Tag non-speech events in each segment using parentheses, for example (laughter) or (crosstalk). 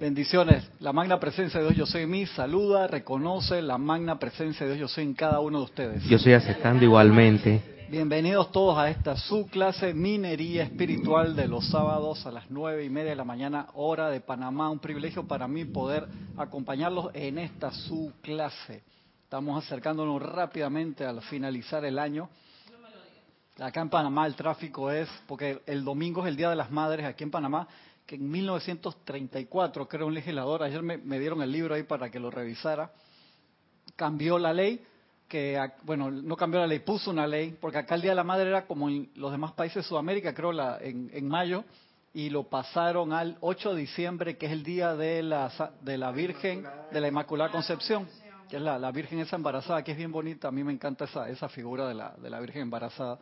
Bendiciones. La magna presencia de Dios yo soy en mí saluda, reconoce la magna presencia de Dios yo soy en cada uno de ustedes. Yo estoy aceptando igualmente. Bienvenidos todos a esta su clase Minería Espiritual de los sábados a las nueve y media de la mañana, hora de Panamá. Un privilegio para mí poder acompañarlos en esta su clase. Estamos acercándonos rápidamente al finalizar el año. Acá en Panamá el tráfico es, porque el domingo es el Día de las Madres aquí en Panamá, que en 1934, creo un legislador, ayer me, dieron el libro ahí para que lo revisara, cambió la ley, que, bueno, no cambió la ley, puso una ley, porque acá el Día de la Madre era como en los demás países de Sudamérica, creo la, en, mayo, y lo pasaron al 8 de diciembre, que es el día de la, de la Virgen de la Inmaculada Concepción, que es la, Virgen esa embarazada, que es bien bonita, a mí me encanta esa, esa figura de la, de la Virgen embarazada.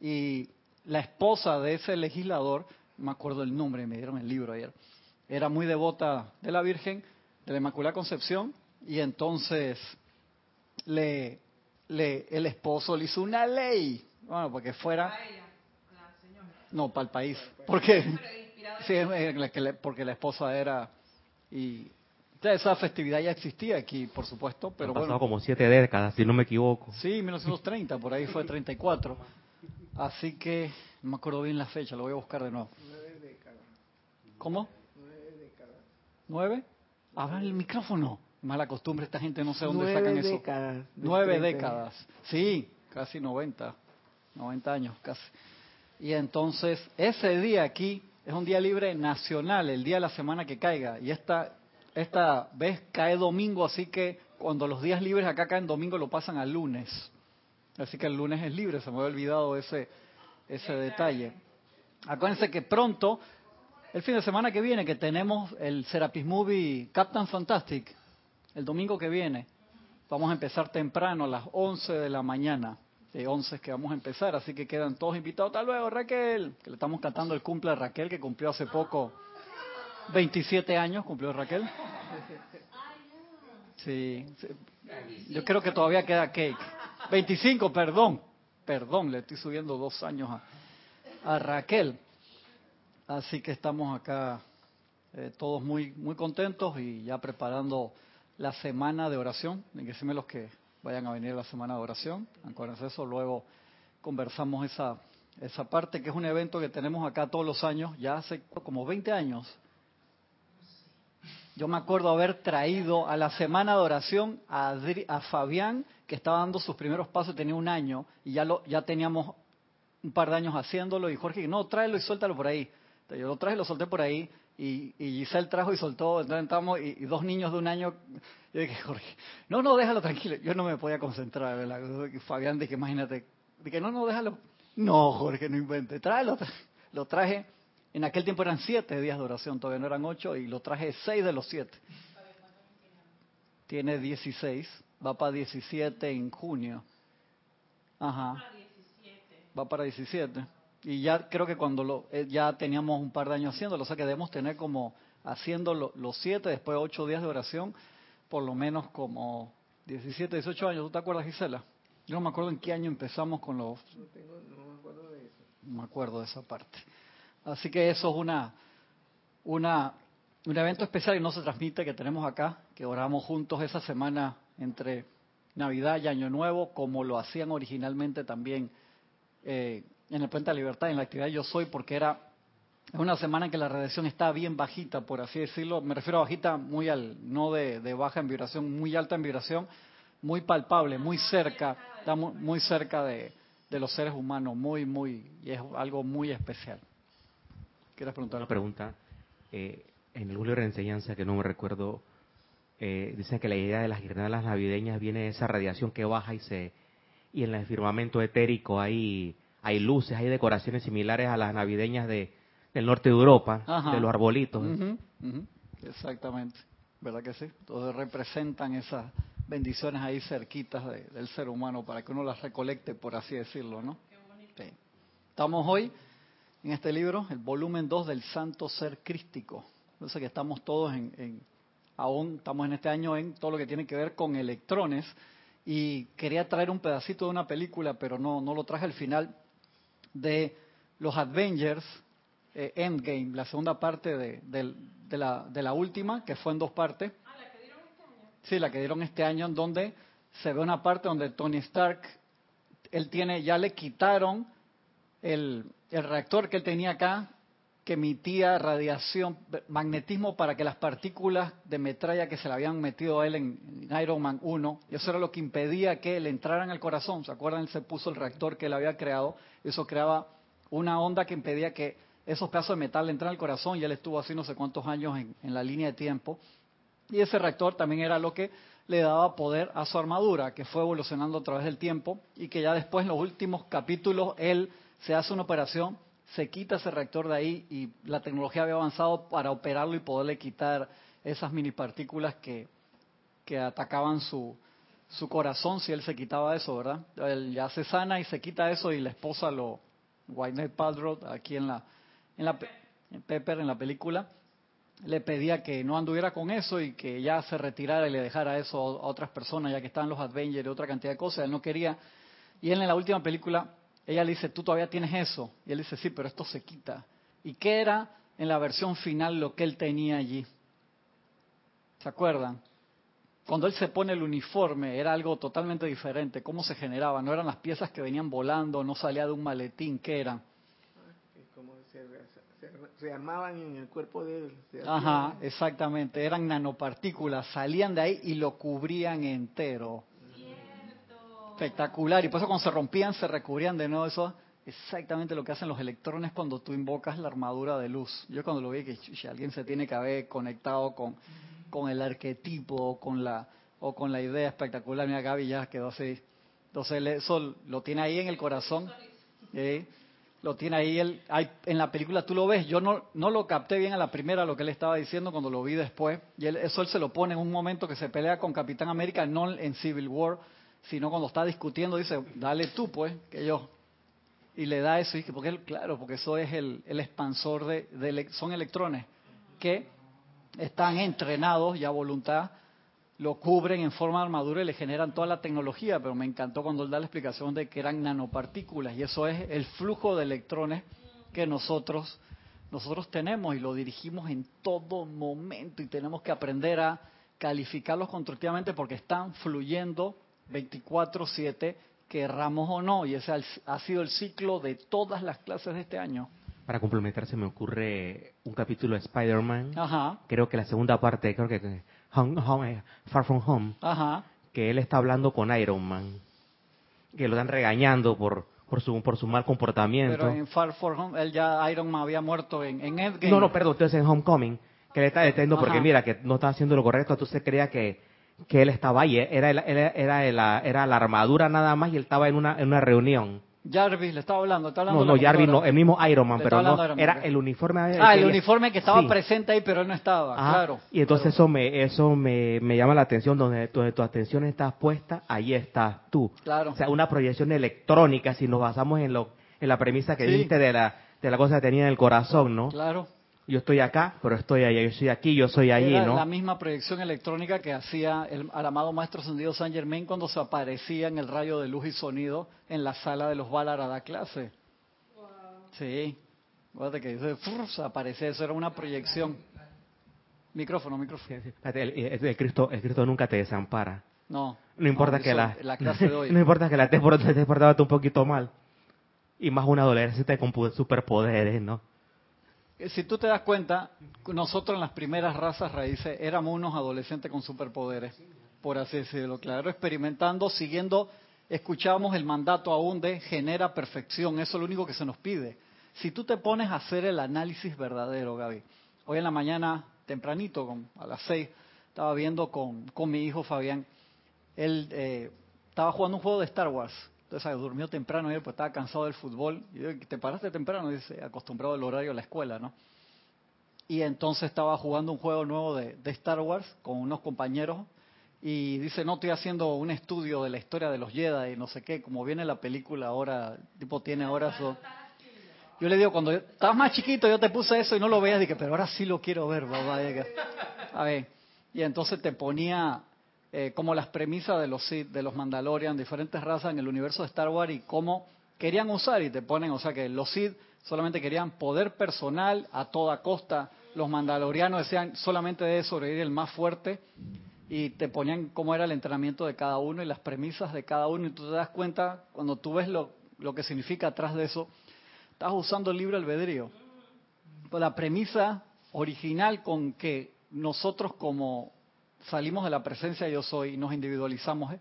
Y la esposa de ese legislador me acuerdo el nombre, me dieron el libro ayer, era muy devota de la Virgen, de la Inmaculada Concepción, y entonces le, le, el esposo le hizo una ley, bueno, porque fuera... No, para el país, porque, sí, porque la esposa era... y esa festividad ya existía aquí, por supuesto, pero bueno. como siete décadas, si no me equivoco. Sí, 1930, por ahí fue 34. Así que no me acuerdo bien la fecha, lo voy a buscar de nuevo. Nueve décadas. ¿Cómo? Nueve décadas. ¿Nueve? Habla el micrófono. Mala costumbre, esta gente no sé dónde sacan eso. Décadas, Nueve décadas. Sí, casi 90. 90 años, casi. Y entonces, ese día aquí es un día libre nacional, el día de la semana que caiga. Y esta, esta vez cae domingo, así que cuando los días libres acá caen domingo, lo pasan al lunes. Así que el lunes es libre, se me había olvidado ese, ese detalle. Acuérdense que pronto, el fin de semana que viene, que tenemos el Serapis Movie Captain Fantastic, el domingo que viene, vamos a empezar temprano, a las 11 de la mañana. De 11 que vamos a empezar, así que quedan todos invitados. Hasta luego, Raquel, que le estamos cantando el cumple a Raquel, que cumplió hace poco 27 años, cumplió Raquel. Sí, yo creo que todavía queda cake. 25, perdón perdón, le estoy subiendo dos años a, Raquel. Así que estamos acá eh, todos muy, muy contentos y ya preparando la semana de oración. Díganme los que vayan a venir a la semana de oración. Acuérdense eso, luego conversamos esa, esa parte, que es un evento que tenemos acá todos los años, ya hace como 20 años. Yo me acuerdo haber traído a la semana de oración a, a Fabián que estaba dando sus primeros pasos, tenía un año, y ya, lo, teníamos un par de años haciéndolo, y Jorge, no, tráelo y suéltalo por ahí. Entonces, yo lo traje y lo solté por ahí, y, y Giselle trajo y soltó, entonces entramos, y, dos niños de un año, yo dije, Jorge, no, no, déjalo tranquilo. Yo no me podía concentrar, ¿verdad? Fabián dije, imagínate, dije, no, no, déjalo. No, Jorge, no invente, tráelo. Lo traje, en aquel tiempo eran siete días de oración, todavía no eran ocho, y lo traje seis de los siete. Tiene dieciséis Va para 17 en junio. Ajá. Va para 17. Y ya creo que cuando lo, eh, ya teníamos un par de años haciéndolo, o sea que debemos tener como haciendo los 7, después 8 días de oración, por lo menos como 17, 18 años. ¿Tú te acuerdas, Gisela? Yo no me acuerdo en qué año empezamos con los... No, tengo, no me acuerdo de eso. No me acuerdo de esa parte. Así que eso es una, una, un evento especial y no se transmite que tenemos acá, que oramos juntos esa semana entre Navidad y Año Nuevo, como lo hacían originalmente también eh, en el Puente de Libertad, en la actividad Yo Soy, porque era una semana en que la radiación estaba bien bajita, por así decirlo. Me refiero a bajita, muy al, no de, baja en vibración, muy alta en vibración, muy palpable, muy cerca, está muy, cerca de, los seres humanos, muy, muy, y es algo muy especial. ¿Quieres preguntar? Una pregunta. Eh, en el libro de enseñanza, que no me recuerdo eh, dicen que la idea de las guirnaldas navideñas viene de esa radiación que baja y se y en el firmamento etérico hay hay luces, hay decoraciones similares a las navideñas de del norte de Europa, de los arbolitos. Exactamente, ¿verdad que sí? Todos representan esas bendiciones ahí cerquitas del ser humano para que uno las recolecte, por así decirlo, ¿no? Estamos hoy en este libro, el volumen 2 del Santo Ser Crístico. Entonces que estamos todos en aún estamos en este año en todo lo que tiene que ver con electrones y quería traer un pedacito de una película, pero no, no lo traje al final, de los Avengers eh, Endgame, la segunda parte de, de la, de la última, que fue en dos partes. Ah, la que dieron este año. Sí, la que dieron este año, en donde se ve una parte donde Tony Stark, él tiene, ya le quitaron el, reactor que él tenía acá, que emitía radiación, magnetismo para que las partículas de metralla que se le habían metido a él en, Iron Man 1, y eso era lo que impedía que él entrara en el corazón. ¿Se acuerdan? Él se puso el reactor que él había creado, eso creaba una onda que impedía que esos pedazos de metal entraran al corazón, y él estuvo así no sé cuántos años en, en la línea de tiempo. Y ese reactor también era lo que le daba poder a su armadura, que fue evolucionando a través del tiempo, y que ya después en los últimos capítulos él se hace una operación se quita ese reactor de ahí y la tecnología había avanzado para operarlo y poderle quitar esas mini partículas que, que atacaban su, su corazón si él se quitaba eso, ¿verdad? Él ya se sana y se quita eso y la esposa lo, Whitehead Paltrow, aquí en la, en la en Pepper, en la película, le pedía que no anduviera con eso y que ya se retirara y le dejara eso a otras personas, ya que estaban los Avengers y otra cantidad de cosas, él no quería. Y él en la última película ella le dice, tú todavía tienes eso. Y él dice, sí, pero esto se quita. ¿Y qué era en la versión final lo que él tenía allí? ¿Se acuerdan? Cuando él se pone el uniforme era algo totalmente diferente. ¿Cómo se generaba? No eran las piezas que venían volando, no salía de un maletín. ¿Qué eran? Como se, armaban en el cuerpo de él. Ajá, exactamente. Eran nanopartículas. Salían de ahí y lo cubrían entero espectacular. Y por eso cuando se rompían se recubrían de nuevo. Eso exactamente lo que hacen los electrones cuando tú invocas la armadura de luz. Yo cuando lo vi que si alguien se tiene que haber conectado con, con el arquetipo o con la o con la idea espectacular. Mira, Gaby ya quedó así. Entonces eso lo tiene ahí en el corazón. Lo tiene ahí, hay, en la película tú lo ves. Yo no, no lo capté bien a la primera lo que él estaba diciendo cuando lo vi después. Y él, eso él se lo pone en un momento que se pelea con Capitán América, no en Civil War, sino cuando está discutiendo dice, dale tú pues, que yo. Y le da eso, y porque él, claro, porque eso es el, el expansor de, son electrones que están entrenados y a voluntad lo cubren en forma de armadura y le generan toda la tecnología, pero me encantó cuando él da la explicación de que eran nanopartículas y eso es el flujo de electrones que nosotros nosotros tenemos y lo dirigimos en todo momento y tenemos que aprender a calificarlos constructivamente porque están fluyendo 24/7, querramos o no, y ese ha sido el ciclo de todas las clases de este año. Para complementar, se me ocurre un capítulo de Spider-Man, creo que la segunda parte, creo que eh, Far From Home, que él está hablando con Iron Man, que lo están regañando por por su por su mal comportamiento. Pero en Far From Home, él ya Iron Man había muerto en, en Endgame. No, no, perdón, entonces en Homecoming, que le está deteniendo porque mira que no está haciendo lo correcto, entonces creía que que él estaba ahí, era, era, era, era, la armadura nada más y él estaba en una, en una reunión. Jarvis le estaba hablando, está hablando No, no, Jarvis no, el mismo Iron Man, pero no, era el uniforme. Ah, el uniforme que estaba presente ahí, pero él no estaba, claro. Y entonces eso me eso me, me, llama la atención, donde, donde tu atención está puesta, ahí estás tú. Claro. O sea, una proyección electrónica, si nos basamos en lo en la premisa que dijiste de la, de la cosa que tenía en el corazón, ¿no? Claro yo estoy acá, pero estoy allá, yo estoy aquí, yo soy allí, Era ¿no? La misma proyección electrónica que hacía el, amado Maestro Ascendido San Germain cuando se aparecía en el rayo de luz y sonido en la sala de los Valar a dar clase. Wow. Sí, acuérdate que dice, se aparece, eso era una proyección. Micrófono, micrófono. El, Cristo, el Cristo nunca te desampara. No. No importa que la, la clase de hoy. (laughs) no importa que la te, te un poquito mal. Y más una adolescente con superpoderes, ¿no? Eh, si tú te das cuenta, nosotros en las primeras razas raíces éramos unos adolescentes con superpoderes, por así decirlo, claro, experimentando, siguiendo, escuchábamos el mandato aún de genera perfección, eso es lo único que se nos pide. Si tú te pones a hacer el análisis verdadero, Gaby, hoy en la mañana, tempranito, a las seis, estaba viendo con, con mi hijo Fabián, él eh, estaba jugando un juego de Star Wars, entonces durmió temprano y pues estaba cansado del fútbol. Y te paraste temprano, dice, acostumbrado al horario de la escuela, ¿no? Y entonces estaba jugando un juego nuevo de, Star Wars con unos compañeros y dice, no, estoy haciendo un estudio de la historia de los Jedi y no sé qué, como viene la película ahora, tipo tiene ahora eso. Yo le digo, cuando estabas más chiquito yo te puse eso y no lo veías, dije, pero ahora sí lo quiero ver, papá. A ver, y entonces te ponía eh, como las premisas de los Sith, de los Mandalorian, diferentes razas en el universo de Star Wars y cómo querían usar y te ponen, o sea que los Sith solamente querían poder personal a toda costa, los mandalorianos decían solamente debe sobrevivir el más fuerte. Y te ponían cómo era el entrenamiento de cada uno y las premisas de cada uno. Y tú te das cuenta cuando tú ves lo, lo que significa atrás de eso, estás usando el libre albedrío. La premisa original con que nosotros como salimos de la presencia yo soy y nos individualizamos, ¿eh?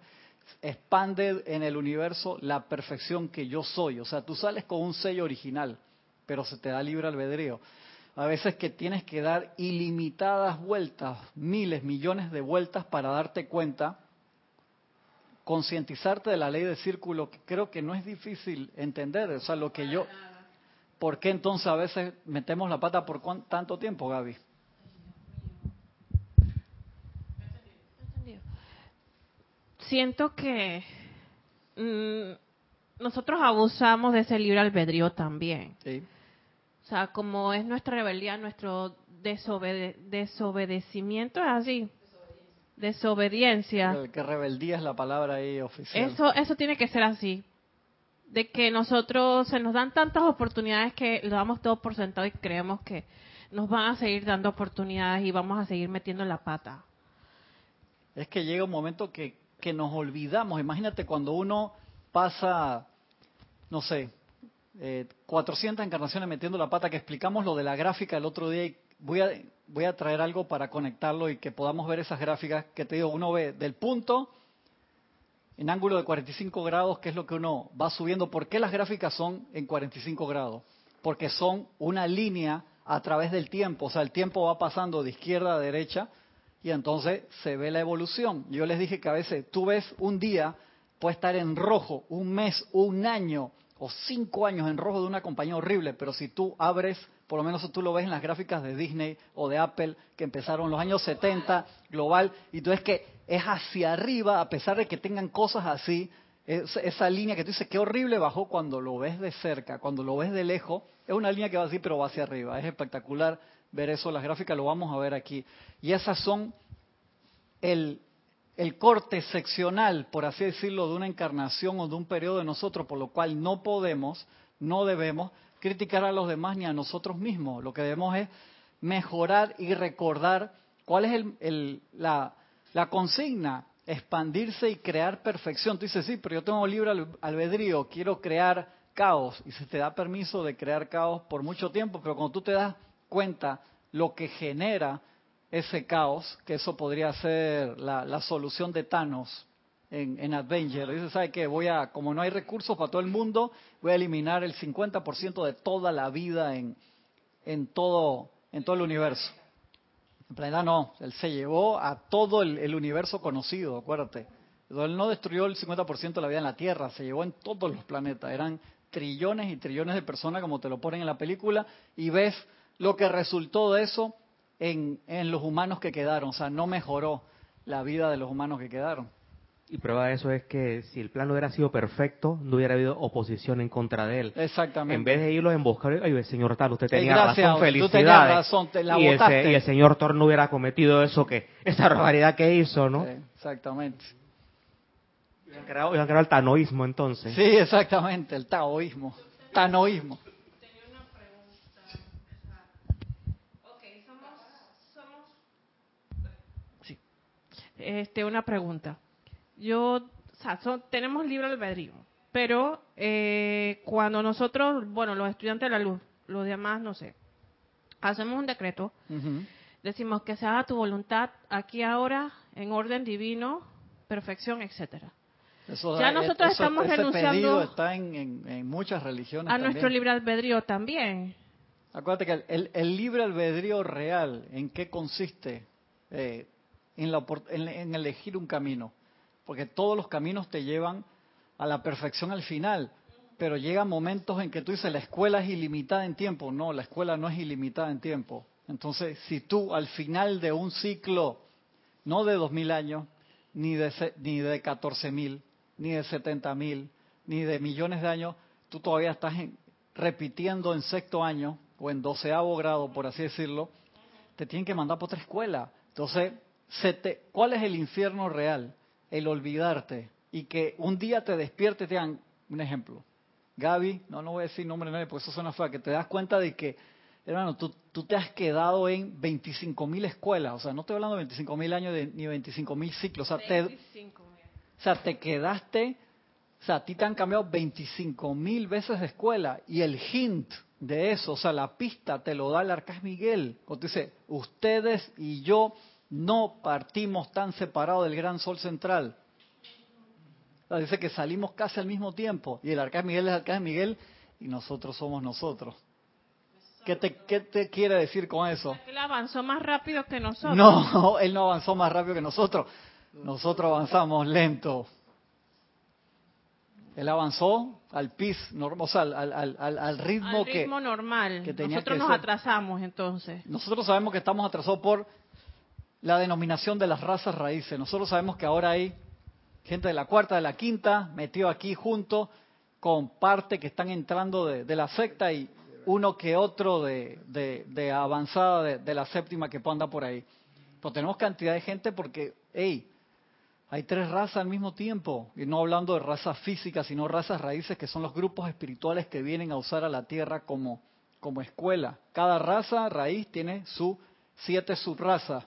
expande en el universo la perfección que yo soy. O sea, tú sales con un sello original, pero se te da libre albedrío. A veces que tienes que dar ilimitadas vueltas, miles, millones de vueltas para darte cuenta, concientizarte de la ley de círculo, que creo que no es difícil entender. O sea, lo que yo... ¿Por qué entonces a veces metemos la pata por tanto tiempo, Gaby? Siento que mm, nosotros abusamos de ese libre albedrío también. O sea, como es nuestra rebeldía, nuestro desobedecimiento es así. Desobediencia. Que rebeldía es la palabra ahí oficial. Eso, eso tiene que ser así. De que nosotros se nos dan tantas oportunidades que lo damos todo por sentado y creemos que nos van a seguir dando oportunidades y vamos a seguir metiendo la pata. Es que llega un momento que que nos olvidamos. Imagínate cuando uno pasa, no sé, 400 eh, encarnaciones metiendo la pata, que explicamos lo de la gráfica el otro día y voy a, voy a traer algo para conectarlo y que podamos ver esas gráficas que te digo, uno ve del punto en ángulo de 45 grados, que es lo que uno va subiendo. ¿Por qué las gráficas son en 45 grados? Porque son una línea a través del tiempo, o sea, el tiempo va pasando de izquierda a derecha y entonces se ve la evolución. Yo les dije que a veces tú ves un día, puede estar en rojo, un mes, un año o cinco años en rojo de una compañía horrible, pero si tú abres, por lo menos tú lo ves en las gráficas de Disney o de Apple, que empezaron los años 70, global, y tú ves que es hacia arriba, a pesar de que tengan cosas así, esa línea que tú dices, qué horrible bajó cuando lo ves de cerca, cuando lo ves de lejos, es una línea que va así, pero va hacia arriba, es espectacular ver eso, las gráficas lo vamos a ver aquí. Y esas son el, el corte seccional, por así decirlo, de una encarnación o de un periodo de nosotros, por lo cual no podemos, no debemos criticar a los demás ni a nosotros mismos. Lo que debemos es mejorar y recordar cuál es el, la, la consigna, expandirse y crear perfección. Tú dices, sí, pero yo tengo libre albedrío, quiero crear caos. Y se te da permiso de crear caos por mucho tiempo, pero cuando tú te das cuenta lo que genera ese caos, que eso podría ser la, solución de Thanos en, en. Dice, ¿sabe qué? Voy a, como no hay recursos para todo el mundo, voy a eliminar el 50% de toda la vida en, en, todo, en todo el universo. En realidad no, él se llevó a todo el, universo conocido, acuérdate. Él no destruyó el 50% de la vida en la Tierra, se llevó en todos los planetas. Eran trillones y trillones de personas, como te lo ponen en la película, y ves lo que resultó de eso en, en los humanos que quedaron. O sea, no mejoró la vida de los humanos que quedaron. Y prueba de eso es que si el plan no hubiera sido perfecto, no hubiera habido oposición en contra de él. Exactamente. En vez de irlos en buscar, ay, señor tal, usted tenía razón, felicidades. razón, te la y, y, el señor Thor no hubiera cometido eso, que esa barbaridad que hizo, ¿no? exactamente. Hubieran creado, creado el tanoísmo entonces. Sí, exactamente, el taoísmo. Tanoísmo. Este, una pregunta. Yo, o sea, tenemos libre albedrío, pero eh, cuando nosotros, bueno, los estudiantes de la luz, los demás, no sé, hacemos un decreto, decimos que se haga tu voluntad aquí ahora, en orden divino, perfección, etcétera. ya nosotros estamos renunciando está en, muchas religiones a nuestro libre albedrío también. Acuérdate que el, el, libre albedrío real, ¿en qué consiste? Eh, en, elegir un camino, porque todos los caminos te llevan a la perfección al final, pero llegan momentos en que tú dices, la escuela es ilimitada en tiempo. No, la escuela no es ilimitada en tiempo. Entonces, si tú al final de un ciclo, no de dos mil años, ni de, ni de catorce mil, ni de setenta mil, ni de millones de años, tú todavía estás repitiendo en sexto año o en doceavo grado, por así decirlo, te tienen que mandar por otra escuela. Entonces, ¿Cuál es el infierno real? El olvidarte y que un día te despiertes, te dan un ejemplo. Gaby, no, no voy a decir nombre de nadie porque eso suena feo, que te das cuenta de que hermano, tú, tú te has quedado en 25 mil escuelas, o sea, no estoy hablando de 25 mil años de, ni 25 mil ciclos, o sea, te, 25 mil. o sea, te quedaste, o sea, a ti te han cambiado 25 mil veces de escuela y el hint de eso, o sea, la pista te lo da el Arcángel Miguel, cuando dice, ustedes y yo no partimos tan separados del gran sol central. Sea, dice que salimos casi al mismo tiempo y el Arcángel Miguel es el Arcángel Miguel y nosotros somos nosotros. ¿Qué te, ¿Qué te quiere decir con eso? Él avanzó más rápido que nosotros. No, (laughs) él no avanzó más rápido que nosotros. Nosotros avanzamos lento. Él avanzó al pis, normal, o sea, al, al, al, al ritmo, que normal. que tenía nosotros que nos ser. atrasamos entonces. nosotros sabemos que estamos atrasados por la denominación de las razas raíces. Nosotros sabemos que ahora hay gente de la cuarta, de la quinta, metido aquí junto con parte que están entrando de, la secta y uno que otro de, de- avanzada de, la séptima que andar por ahí. Pero tenemos cantidad de gente porque, hey, hay tres razas al mismo tiempo, y no hablando de razas físicas, sino razas raíces, que son los grupos espirituales que vienen a usar a la Tierra como, como escuela. Cada raza raíz tiene su siete subrazas,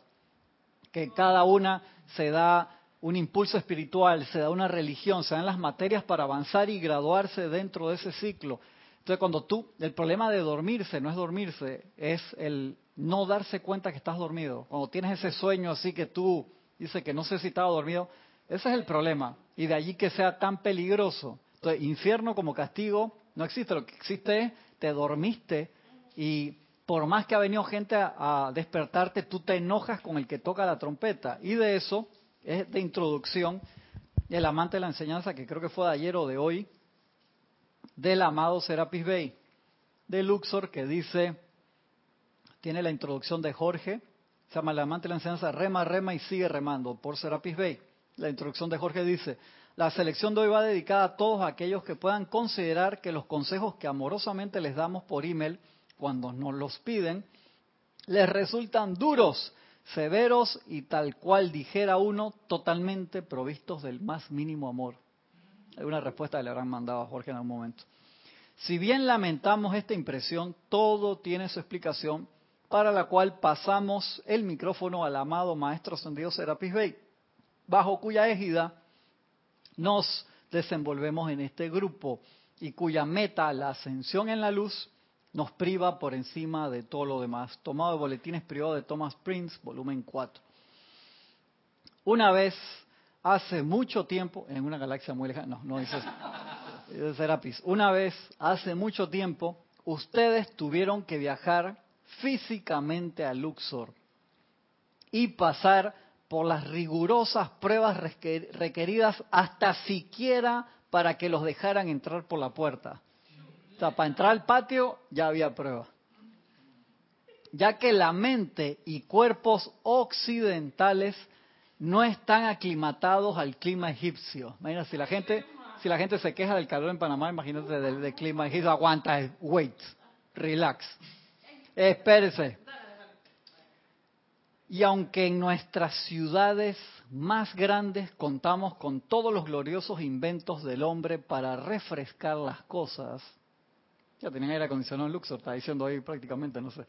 que cada una se da un impulso espiritual, se da una religión, se dan las materias para avanzar y graduarse dentro de ese ciclo. Entonces, cuando tú, el problema de dormirse no es dormirse, es el no darse cuenta que estás dormido. Cuando tienes ese sueño así que tú dices que no sé si estaba dormido, ese es el problema. Y de allí que sea tan peligroso. Entonces, infierno como castigo no existe. Lo que existe es, te dormiste y por más que ha venido gente a, despertarte, tú te enojas con el que toca la trompeta. Y de eso es de introducción el amante de la enseñanza, que creo que fue de ayer o de hoy, del amado Serapis Bey, de Luxor, que dice, tiene la introducción de Jorge, se llama El amante de la enseñanza, rema, rema y sigue remando, por Serapis Bey. La introducción de Jorge dice, la selección de hoy va dedicada a todos aquellos que puedan considerar que los consejos que amorosamente les damos por email, cuando nos los piden, les resultan duros, severos y tal cual dijera uno, totalmente provistos del más mínimo amor. Hay una respuesta que le habrán mandado a Jorge en algún momento. Si bien lamentamos esta impresión, todo tiene su explicación, para la cual pasamos el micrófono al amado Maestro Ascendido Serapis Bey, bajo cuya égida nos desenvolvemos en este grupo y cuya meta, la ascensión en la luz, nos priva por encima de todo lo demás. Tomado de Boletines Privados de Thomas Prince, volumen 4. Una vez, hace mucho tiempo, en una galaxia muy lejana, no, no dice dice (laughs) Serapis, una vez, hace mucho tiempo, ustedes tuvieron que viajar físicamente a Luxor y pasar por las rigurosas pruebas requer- requeridas hasta siquiera para que los dejaran entrar por la puerta. Para entrar al patio ya había prueba. Ya que la mente y cuerpos occidentales no están aclimatados al clima egipcio. Imagina, si la gente, si la gente se queja del calor en Panamá, imagínate del, del clima egipcio, aguanta, wait, relax. Espérese. Y aunque en nuestras ciudades más grandes contamos con todos los gloriosos inventos del hombre para refrescar las cosas, ya tenían aire acondicionado en Luxor, está diciendo ahí prácticamente, no sé.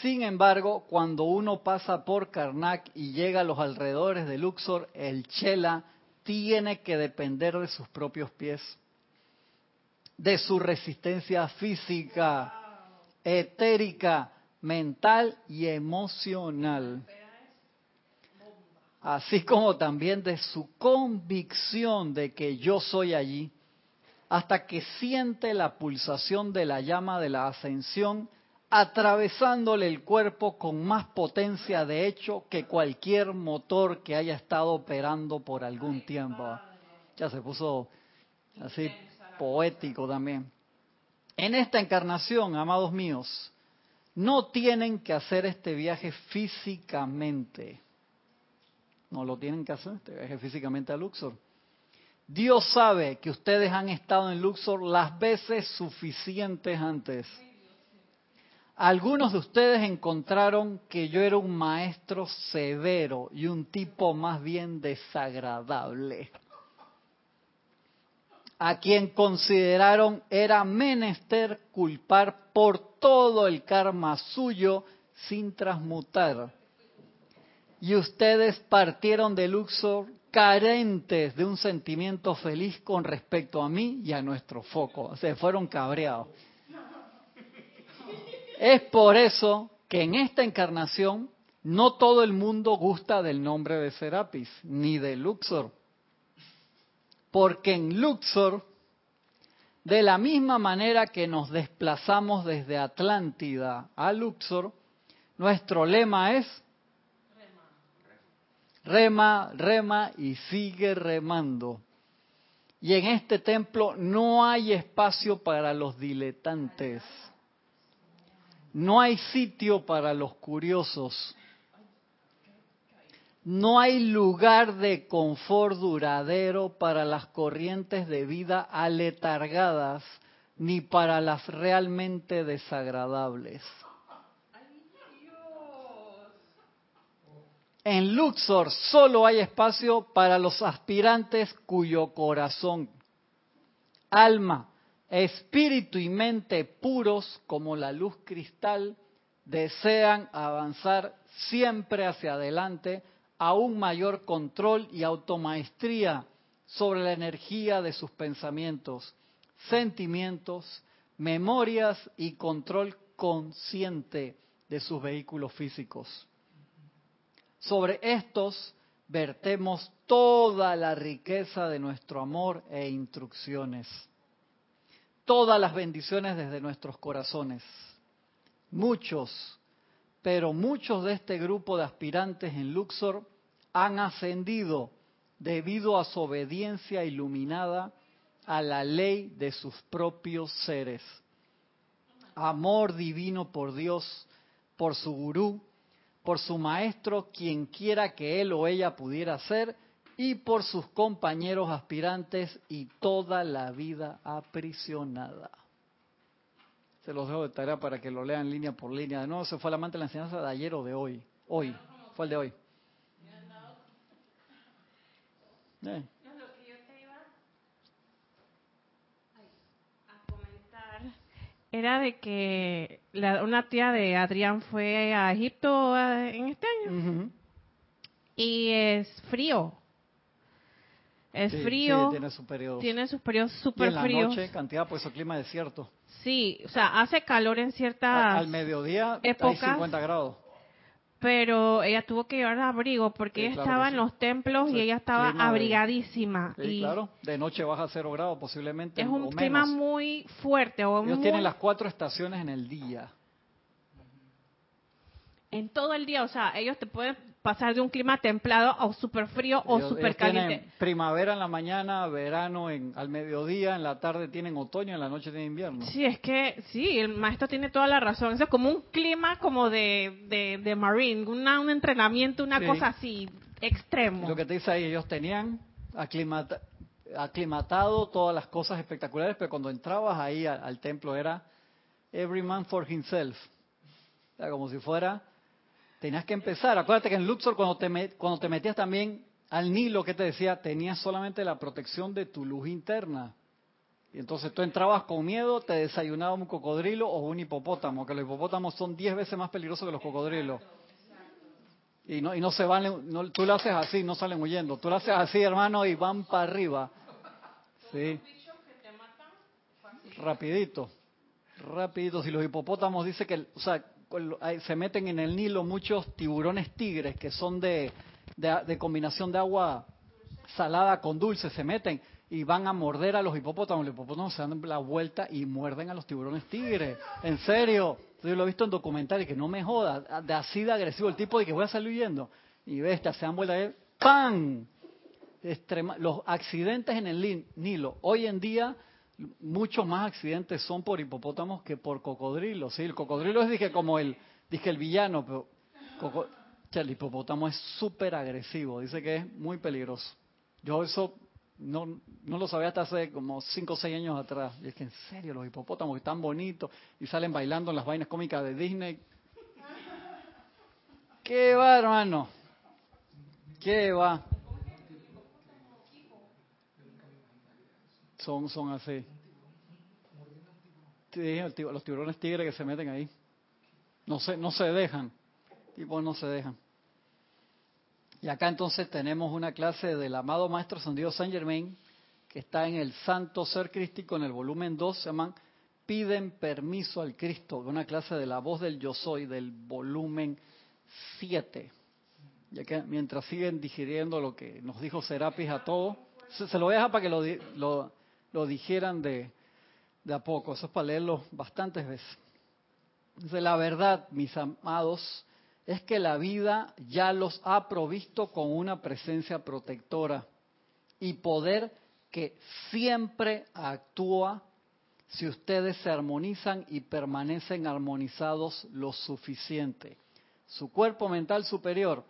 Sin embargo, cuando uno pasa por Karnak y llega a los alrededores de Luxor, el Chela tiene que depender de sus propios pies, de su resistencia física, etérica, mental y emocional, así como también de su convicción de que yo soy allí, hasta que siente la pulsación de la llama de la ascensión atravesándole el cuerpo con más potencia de hecho que cualquier motor que haya estado operando por algún tiempo. Ya se puso así poético también. En esta encarnación, amados míos, no tienen que hacer este viaje físicamente. No lo tienen que hacer, este viaje físicamente a Luxor. Dios sabe que ustedes han estado en Luxor las veces suficientes antes. Algunos de ustedes encontraron que yo era un maestro severo y un tipo más bien desagradable. a quien consideraron era menester culpar por todo el karma suyo sin transmutar. Y ustedes partieron de Luxor carentes de un sentimiento feliz con respecto a mí y a nuestro foco. Se fueron cabreados. Es por eso que en esta encarnación no todo el mundo gusta del nombre de Serapis, ni de Luxor. Porque en Luxor, de la misma manera que nos desplazamos desde Atlántida a Luxor, nuestro lema es rema, rema y sigue remando. Y en este templo no hay espacio para los diletantes. No hay sitio para los curiosos. No hay lugar de confort duradero para las corrientes de vida aletargadas ni para las realmente desagradables. En Luxor solo hay espacio para los aspirantes cuyo corazón, alma, espíritu y mente puros como la luz cristal desean avanzar siempre hacia adelante a un mayor control y automaestría sobre la energía de sus pensamientos, sentimientos, memorias y control consciente de sus vehículos físicos. Sobre estos vertemos toda la riqueza de nuestro amor e instrucciones, todas las bendiciones desde nuestros corazones. Muchos, pero muchos de este grupo de aspirantes en Luxor han ascendido debido a su obediencia iluminada a la ley de sus propios seres. Amor divino por Dios, por su gurú, por su maestro, quien quiera que él o ella pudiera ser, y por sus compañeros aspirantes y toda la vida aprisionada. Se los dejo de tarea para que lo lean línea por línea. De nuevo, se fue la amante de la enseñanza de ayer o de hoy. Hoy, fue el de hoy. Eh era de que una tía de Adrián fue a Egipto eh, en este año. Y es frío. Es frío. tiene sus periodos. Tiene sus periodos súper fríos. en la noche, cantidad, pues, clima desierto. Sí, o sea, hace calor en ciertas Al, mediodía épocas, hay 50 grados pero ella tuvo que llevar abrigo porque ella estaba en los templos y ella estaba abrigadísima. Y claro, de noche baja a cero grados posiblemente. Es un clima muy fuerte. O Ellos tienen las cuatro estaciones en el día. En todo el día, o sea, ellos te pueden pasar de un clima templado a súper frío o súper caliente. Primavera en la mañana, verano en, al mediodía, en la tarde tienen otoño, en la noche tienen invierno. Sí, es que sí, el maestro tiene toda la razón. Eso es como un clima como de, de, marine, un entrenamiento, una cosa así, extremo. Lo que te dice ahí, ellos tenían aclimatado todas las cosas espectaculares, pero cuando entrabas ahí al, templo era every man for himself. O sea, como si fuera Tenías que empezar. Acuérdate que en Luxor, cuando te, cuando te metías también al Nilo, que te decía? Tenías solamente la protección de tu luz interna. Y entonces tú entrabas con miedo, te desayunaba un cocodrilo o un hipopótamo, que los hipopótamos son diez veces más peligrosos que los cocodrilos. Y no, y no se van, no, tú lo haces así, no salen huyendo. Tú lo haces así, hermano, y van para arriba. Sí. Rapidito. Rapidito. Si los hipopótamos dice que, o sea, se meten en el Nilo muchos tiburones tigres que son de, de, combinación de agua salada con dulce, se meten y van a morder a los hipopótamos. Los hipopótamos se dan la vuelta y muerden a los tiburones tigres. En serio, yo lo he visto en documentales, que no me joda, de así de agresivo el tipo de que voy a salir huyendo. Y bestia, se dan vuelta y ¡pam! los accidentes en el Nilo. Hoy en día muchos más accidentes son por hipopótamos que por cocodrilos. ¿sí? El cocodrilo es dije, como el, dije, el villano, pero el hipopótamo es súper agresivo, dice que es muy peligroso. Yo eso no, no lo sabía hasta hace como 5 o 6 años atrás. Y es que en serio, los hipopótamos están bonitos y salen bailando en las vainas cómicas de Disney. ¿Qué va, hermano? ¿Qué va? Son, son así. los tiburones tigres que se meten ahí. No se, no se dejan. Tipo, no se dejan. Y acá entonces tenemos una clase del amado Maestro Sandido Saint Germain, que está en el Santo Ser Crístico en el volumen 2, se llaman Piden Permiso al Cristo, una clase de la voz del Yo Soy del volumen 7. Ya que mientras siguen digiriendo lo que nos dijo Serapis a todos, se, lo voy a dejar para que lo, lo, lo digieran de, de a poco, eso es para leerlo bastantes veces. Dice, la verdad, mis amados, es que la vida ya los ha provisto con una presencia protectora y poder que siempre actúa si ustedes se armonizan y permanecen armonizados lo suficiente. Su cuerpo mental superior,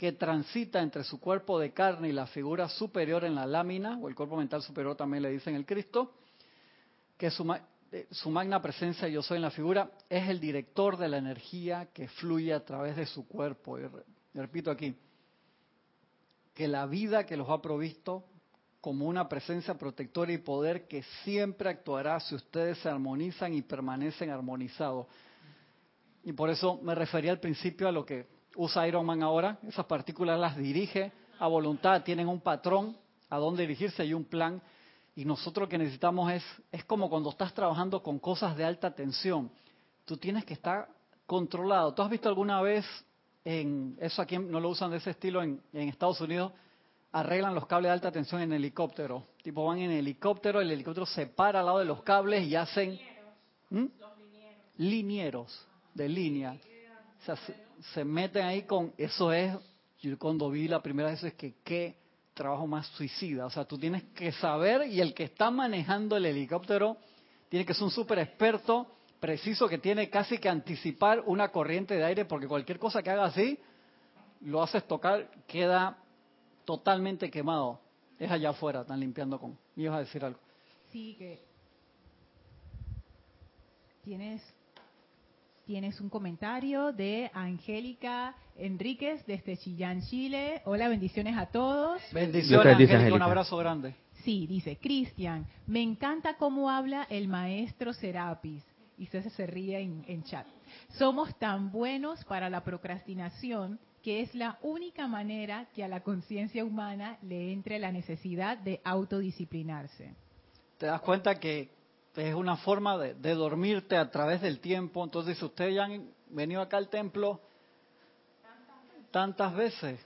que transita entre su cuerpo de carne y la figura superior en la lámina, o el cuerpo mental superior también le dicen el Cristo, que su, su magna presencia yo soy en la figura, es el director de la energía que fluye a través de su cuerpo. Y repito aquí, que la vida que los ha provisto como una presencia protectora y poder que siempre actuará si ustedes se armonizan y permanecen armonizados. Y por eso me refería al principio a lo que usa Iron Man ahora. Esas partículas las dirige a voluntad, tienen un patrón a dónde dirigirse y un plan y nosotros lo que necesitamos es, es como cuando estás trabajando con cosas de alta tensión. Tú tienes que estar controlado. ¿Tú has visto alguna vez, en eso aquí no lo usan de ese estilo en, Estados Unidos, arreglan los cables de alta tensión en helicóptero? Tipo van en helicóptero, el helicóptero se para al lado de los cables y hacen... ¿Mm? Linieros de línea. O sea, se, meten ahí con... Eso es, yo cuando vi la primera vez es que qué trabajo más suicida. O sea, tú tienes que saber y el que está manejando el helicóptero tiene que ser un súper experto, preciso, que tiene casi que anticipar una corriente de aire porque cualquier cosa que haga así, lo haces tocar, queda totalmente quemado. Es allá afuera, están limpiando con... ¿Me ibas a decir algo? Sí, que tienes tienes un comentario de Angélica Enríquez desde Chillán, Chile. Hola, bendiciones a todos. Bendiciones, Angélica, un abrazo grande. Sí, dice Cristian, me encanta cómo habla el maestro Serapis. Y usted se ríe en, en chat. Somos tan buenos para la procrastinación que es la única manera que a la conciencia humana le entre la necesidad de autodisciplinarse. ¿Te das cuenta que es una forma de, dormirte a través del tiempo. Entonces, si ustedes ya han venido acá al templo tantas veces,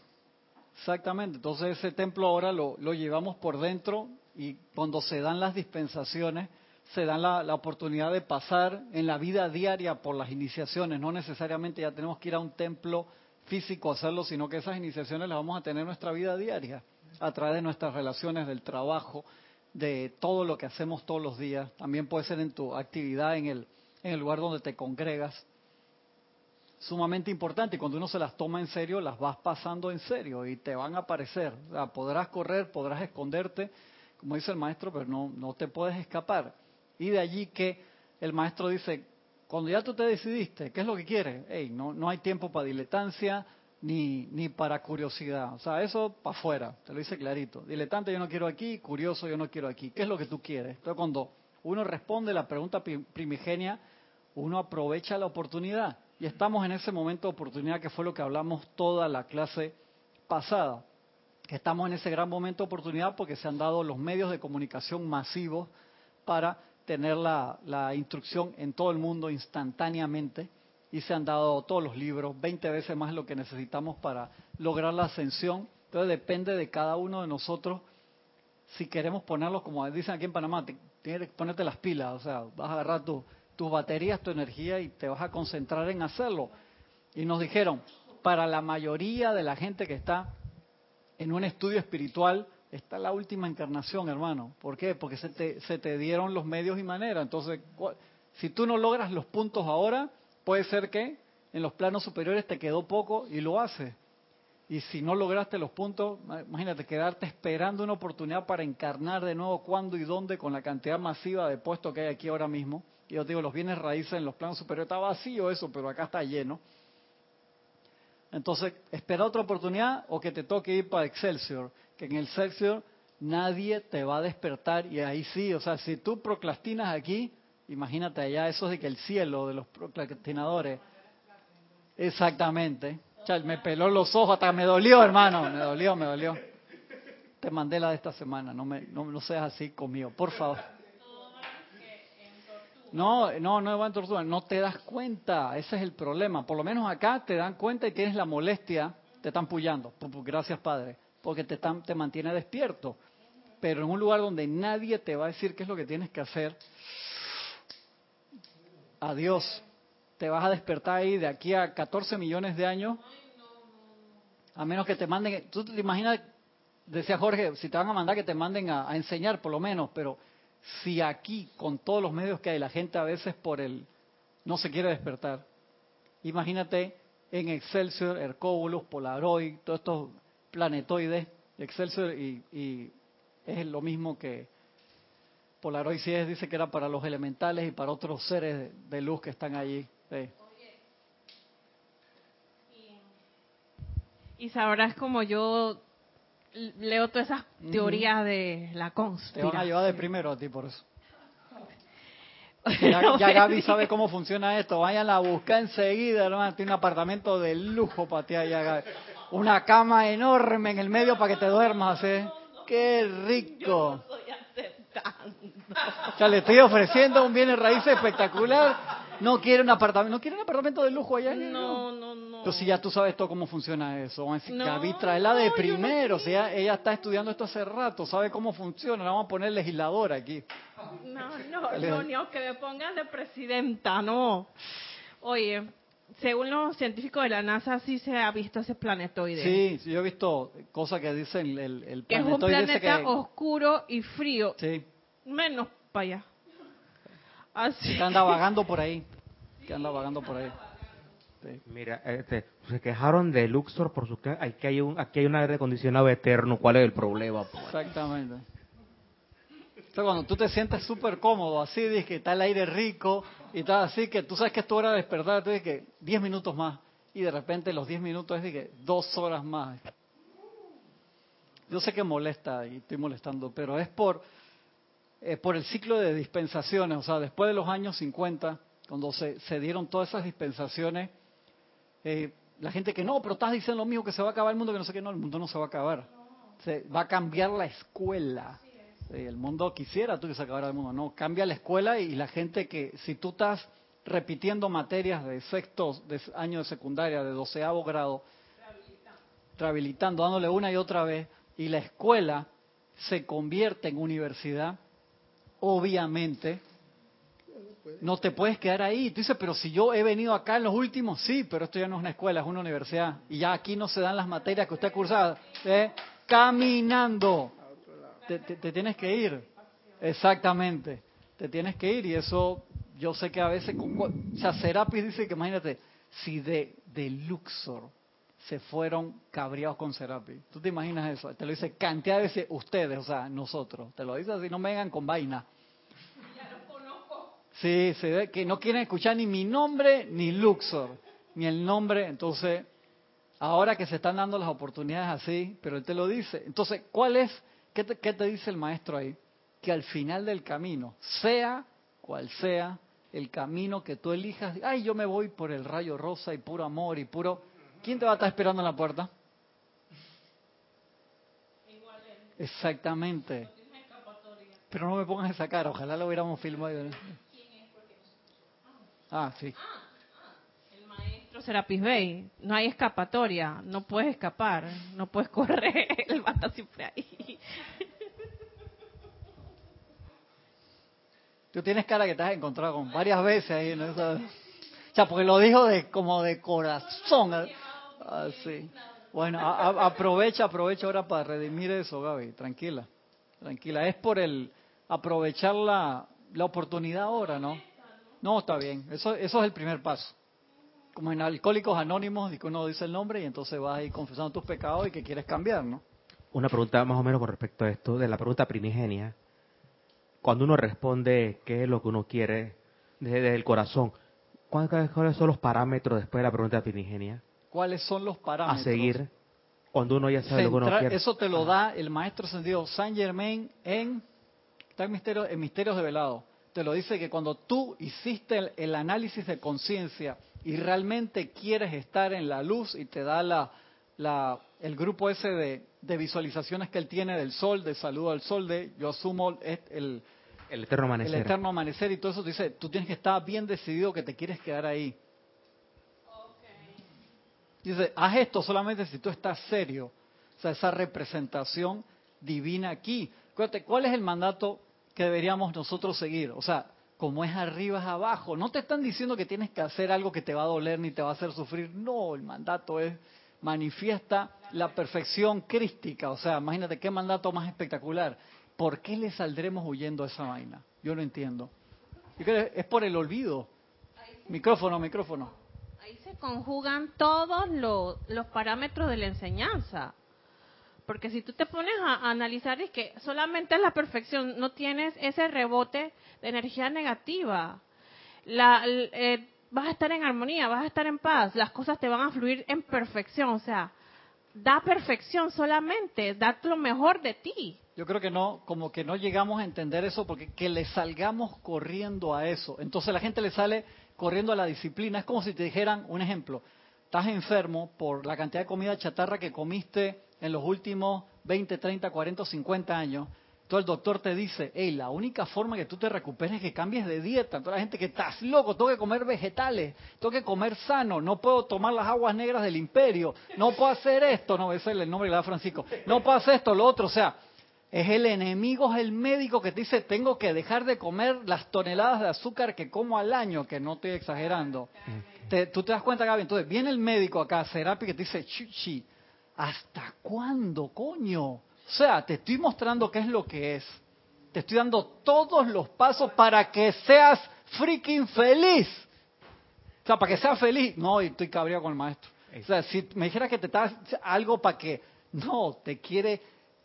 exactamente, entonces ese templo ahora lo, llevamos por dentro y cuando se dan las dispensaciones, se dan la, oportunidad de pasar en la vida diaria por las iniciaciones. No necesariamente ya tenemos que ir a un templo físico a hacerlo, sino que esas iniciaciones las vamos a tener en nuestra vida diaria, a través de nuestras relaciones, del trabajo, de todo lo que hacemos todos los días. También puede ser en tu actividad, en el, en el lugar donde te congregas. Sumamente importante y cuando uno se las toma en serio, las vas pasando en serio y te van a aparecer. podrás correr, podrás esconderte, como dice el maestro, pero no, no te puedes escapar. Y de allí que el maestro dice, cuando ya tú te decidiste, ¿qué es lo que quieres? Hey, no, no hay tiempo para diletancia, ni, ni para curiosidad. O sea, eso para afuera, te lo dice clarito. Diletante yo no quiero aquí, curioso yo no quiero aquí. ¿Qué es lo que tú quieres? Entonces cuando uno responde la pregunta primigenia, uno aprovecha la oportunidad. Y estamos en ese momento de oportunidad que fue lo que hablamos toda la clase pasada. Estamos en ese gran momento de oportunidad porque se han dado los medios de comunicación masivos para tener la, la instrucción en todo el mundo instantáneamente y se han dado todos los libros, 20 veces más lo que necesitamos para lograr la ascensión. Entonces depende de cada uno de nosotros si queremos ponerlos, como dicen aquí en Panamá, tienes que ponerte las pilas, o sea, vas a agarrar tus baterías, tu energía y te vas a concentrar en hacerlo. Y nos dijeron, para la mayoría de la gente que está en un estudio espiritual, está la última encarnación, hermano. ¿Por qué? Porque se te, se te dieron los medios y maneras. Entonces, si tú no logras los puntos ahora, Puede ser que en los planos superiores te quedó poco y lo haces. Y si no lograste los puntos, imagínate quedarte esperando una oportunidad para encarnar de nuevo cuándo y dónde con la cantidad masiva de puestos que hay aquí ahora mismo. Y yo digo, los bienes raíces en los planos superiores está vacío eso, pero acá está lleno. Entonces, espera otra oportunidad o que te toque ir para Excelsior, que en Excelsior nadie te va a despertar y ahí sí, o sea, si tú procrastinas aquí, imagínate allá, eso de que el cielo de los procrastinadores. Exactamente. Chal, me peló los ojos, hasta me dolió, hermano, me dolió, me dolió. Te mandé la de esta semana, no me no, no seas así conmigo, por favor. No, no, no va no te das cuenta, ese es el problema. Por lo menos acá te dan cuenta y tienes la molestia, te están pullando. Gracias, Padre, porque te, están, te mantiene despierto. Pero en un lugar donde nadie te va a decir qué es lo que tienes que hacer, adiós, te vas a despertar ahí de aquí a 14 millones de años, a menos que te manden, tú te imaginas, decía Jorge, si te van a mandar que te manden a, enseñar por lo menos, pero si aquí, con todos los medios que hay, la gente a veces por el no se quiere despertar, imagínate en Excelsior, Hercóbulos, Polaroid, todos estos planetoides, Excelsior y, es lo mismo que Polaroid sí es, dice que era para los elementales y para otros seres de, luz que están allí. Y sabrás como yo leo todas esas teorías de la conspiración. Te van a llevar de primero a ti por eso. Ya, Gaby sabe cómo funciona esto. Vayan a buscar enseguida, hermano. Tiene un apartamento de lujo para ti allá, Una cama enorme en el medio para que te duermas, ¿eh? ¡Qué rico! Ya le estoy ofreciendo un bien de raíz espectacular. No quiere un apartamento, no quiere un apartamento de lujo allá. No, no, no. Pero si ya tú sabes todo cómo funciona eso. Gaby, la de primero. O sea, ella está estudiando esto hace rato, sabe cómo funciona. vamos a poner legisladora aquí. No, no, (laughs) no, ni aunque me pongan de presidenta, no. Oye, según los científicos de la NASA, sí se ha visto ese planetoide. Sí, sí yo he visto cosas que dicen el, el planetoide. Que es un planeta oscuro y frío. Sí. Menos para allá. Así. Que anda vagando por ahí. Que anda vagando por ahí. Mira, este, se quejaron de Luxor por su aquí hay un aquí hay un aire acondicionado eterno, ¿cuál es el problema? Exactamente. Entonces, cuando tú te sientes súper cómodo, así, dices que está el aire rico y tal, así que tú sabes que es tu hora de despertar, dices que 10 minutos más y de repente los 10 minutos es de que dos horas más. Yo sé que molesta y estoy molestando, pero es por, eh, por el ciclo de dispensaciones, o sea, después de los años 50, cuando se, se dieron todas esas dispensaciones, eh, la gente que no, pero estás diciendo lo mismo, que se va a acabar el mundo, que no sé qué, no, el mundo no se va a acabar. Se va a cambiar la escuela. el mundo quisiera tú que se acabara el mundo, no, cambia la escuela y la gente que, si tú estás repitiendo materias de sexto de año de secundaria, de doceavo grado, rehabilitando, dándole una y otra vez, y la escuela se convierte en universidad, obviamente no te puedes quedar ahí. Tú dices, pero si yo he venido acá en los últimos, sí, pero esto ya no es una escuela, es una universidad. Y ya aquí no se dan las materias que usted ha cursado. ¿eh? Caminando. Te, tienes que ir. Exactamente. Te tienes que ir. Y eso, yo sé que a veces, o sea, Serapis dice que imagínate, si de, de Luxor se fueron cabreados con Serapis. ¿Tú te imaginas eso? Te lo dice cantidad de veces ustedes, o sea, nosotros. Te lo dice así, no vengan con vaina. Sí, se ve que no quieren escuchar ni mi nombre ni Luxor, ni el nombre. Entonces, ahora que se están dando las oportunidades así, pero él te lo dice. Entonces, ¿cuál es? ¿Qué te, qué te dice el maestro ahí? Que al final del camino, sea cual sea el camino que tú elijas, ay, yo me voy por el rayo rosa y puro amor y puro... ¿Quién te va a estar esperando en la puerta? Exactamente. Pero no me pongas esa cara, ojalá lo hubiéramos filmado. Ah, sí. El maestro Serapis Bey. No hay escapatoria. No puedes escapar. No puedes correr. Él va a estar siempre ahí. Tú tienes cara que te has encontrado con varias veces ahí. ¿no? O sea, porque lo dijo de como de corazón. Así. Ah, bueno, aprovecha, aprovecha ahora para redimir eso, Gaby. Tranquila, tranquila. Es por el aprovechar la, la oportunidad ahora, ¿no? No, está bien. Eso, eso es el primer paso. Como en Alcohólicos Anónimos, y que uno dice el nombre y entonces vas ahí confesando tus pecados y que quieres cambiar, ¿no? Una pregunta más o menos con respecto a esto, de la pregunta primigenia. Cuando uno responde qué es lo que uno quiere desde, el corazón, ¿cuáles son los parámetros después de la pregunta primigenia? ¿Cuáles son los parámetros? A seguir. Cuando uno ya sabe lo que uno quiere. eso te lo da el maestro sentido Saint Germain en, está en, Misterios, en Misterios de Velado. Te lo dice que cuando tú hiciste el, el análisis de conciencia y realmente quieres estar en la luz y te da la, la- el grupo ese de, de visualizaciones que él tiene del sol, de saludo al sol, de yo asumo es- el, El eterno amanecer. el eterno amanecer y todo eso, te dice, tú tienes que estar bien decidido que te quieres quedar ahí. Dice, haz esto solamente si tú estás serio. O sea, esa representación divina aquí. Acuérdate, ¿cuál es el mandato que deberíamos nosotros seguir? O sea, como es arriba es abajo. No te están diciendo que tienes que hacer algo que te va a doler ni te va a hacer sufrir. No, el mandato es manifiesta la perfección crística. O sea, imagínate qué mandato más espectacular. ¿Por qué le saldremos huyendo a esa vaina? Yo no entiendo. Es por el olvido. Micrófono, micrófono. Ahí se conjugan todos los, los parámetros de la enseñanza. Porque si tú te pones a, analizar es que solamente es la perfección, no tienes ese rebote de energía negativa. La, eh, vas a estar en armonía, vas a estar en paz, las cosas te van a fluir en perfección. O sea, da perfección solamente, da lo mejor de ti. Yo creo que no, como que no llegamos a entender eso porque que le salgamos corriendo a eso. Entonces la gente le sale corriendo a la disciplina. Es como si te dijeran, un ejemplo, estás enfermo por la cantidad de comida chatarra que comiste en los últimos 20, 30, 40 o 50 años. Entonces el doctor te dice, hey, la única forma que tú te recuperes es que cambies de dieta. Entonces la gente que estás loco, tengo que comer vegetales, tengo que comer sano, no puedo tomar las aguas negras del imperio, no puedo hacer esto, no, ese es el nombre que le da Francisco, no puedo hacer esto, lo otro, o sea, es el enemigo, es el médico que te dice, tengo que dejar de comer las toneladas de azúcar que como al año, que no estoy exagerando. Te- tú te das cuenta, Gaby, entonces viene el médico acá, Serapi, que te dice, chuchi, ¿hasta cuándo, coño? O sea, te estoy mostrando qué es lo que es. Te estoy dando todos los pasos para que seas freaking feliz. O sea, para que seas feliz. No, y estoy cabreado con el maestro. O sea, si me dijeras que te estás algo para que... No, te quiere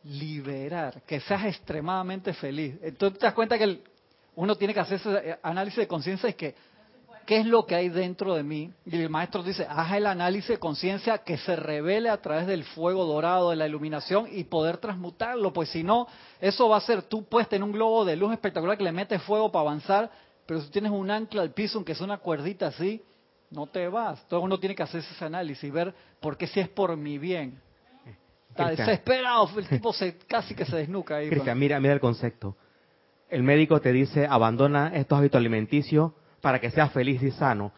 liberar, que seas extremadamente feliz. Entonces te das cuenta que uno tiene que hacer ese eh, análisis de conciencia y que qué es lo que hay dentro de mí. Y el maestro dice, haz el análisis de conciencia que se revele a través del fuego dorado, de la iluminación y poder transmutarlo. Pues si no, eso va a ser tú puesta en un globo de luz espectacular que le metes fuego para avanzar, pero si tienes un ancla al piso, aunque es una cuerdita así, no te vas. Entonces uno tiene que hacer ese análisis y ver por qué si es por mi bien. Está desesperado, el tipo se casi que se desnuca ahí. Cristian, mira, mira el concepto. El médico te dice, abandona estos hábitos alimenticios para que seas feliz y sano.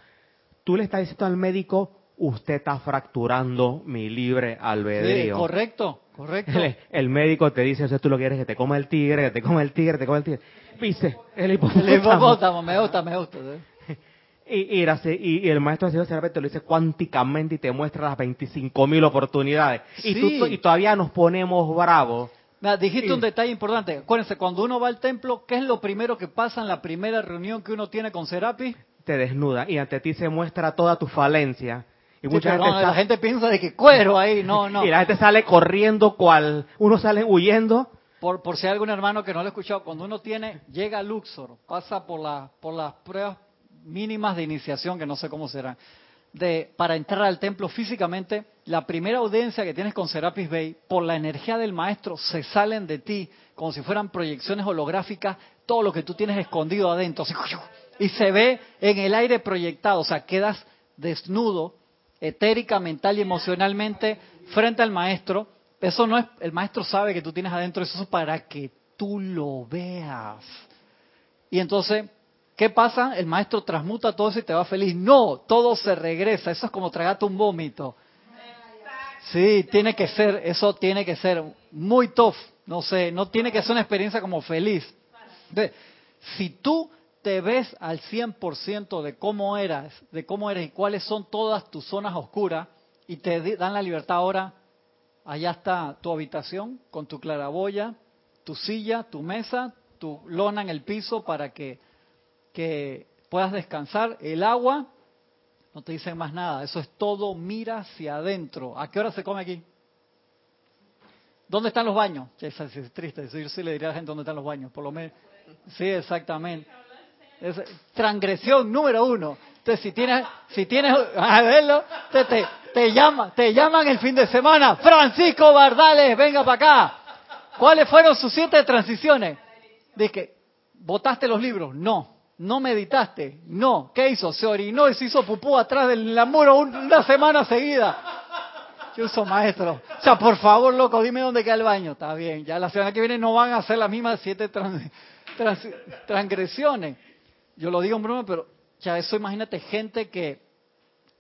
Tú le estás diciendo al médico, usted está fracturando mi libre Sí, albedrío. correcto, correcto. El, el médico te dice, o sea, tú lo quieres que te coma el tigre, que te coma el tigre, que te coma el tigre. Dice, el El hipopótamo. hipopótamo, me gusta, me gusta. ¿sí? (laughs) Y, y, el maestro de Serapis te lo dice cuánticamente y te muestra las 25.000 oportunidades. Y, tú- Sí. y todavía nos ponemos bravos. Dijiste Sí. un detalle importante. Acuérdense, cuando uno va al templo, ¿qué es lo primero que pasa en la primera reunión que uno tiene con Serapi? Te desnuda y ante ti se muestra toda tu falencia. Y Sí, mucha gente no, la gente piensa de que cuero ahí. No, (laughs) no. y la gente sale corriendo cual uno sale huyendo Por, por si hay algún hermano que no lo ha escuchado, cuando uno tiene, llega a Luxor, pasa por, la, por las pruebas mínimas de iniciación, que no sé cómo serán, de, para entrar al templo físicamente, la primera audiencia que tienes con Serapis Bay, por la energía del maestro, se salen de ti como si fueran proyecciones holográficas, todo lo que tú tienes escondido adentro, así, y se ve en el aire proyectado, o sea, quedas desnudo, etérica, mental y emocionalmente, frente al maestro. Eso no es, el maestro sabe que tú tienes adentro eso es para que tú lo veas. Y entonces, ¿qué pasa? El maestro transmuta todo eso y te va feliz. No, todo se regresa. Eso es como tragarte un vómito. Sí, tiene que ser, eso tiene que ser muy tough. No sé, no tiene que ser una experiencia como feliz. Si tú te ves al 100% de cómo eras, de cómo eres y cuáles son todas tus zonas oscuras y te dan la libertad ahora, allá está tu habitación con tu claraboya, tu silla, tu mesa, tu lona en el piso para que, que puedas descansar, el agua, no te dicen más nada, eso es todo, mira hacia adentro. ¿A qué hora se come aquí? ¿Dónde están los baños? Es triste, yo sí le diría a la gente dónde están los baños, por lo menos. Sí, exactamente. Es transgresión número uno. Entonces, si tienes, si tienes, (laughs) a verlo, entonces te, te llaman, te llaman el fin de semana. Francisco Bardales, venga para acá. ¿Cuáles fueron sus siete transiciones? Dije, ¿votaste los libros? No. ¿No meditaste? No. ¿Qué hizo? Se orinó y se hizo pupú atrás del muro una semana seguida. Yo uso maestro. O sea, por favor, loco, dime dónde queda el baño. Está bien, ya la semana que viene no van a hacer las mismas siete transgresiones. Yo lo digo en broma, pero ya eso imagínate gente que,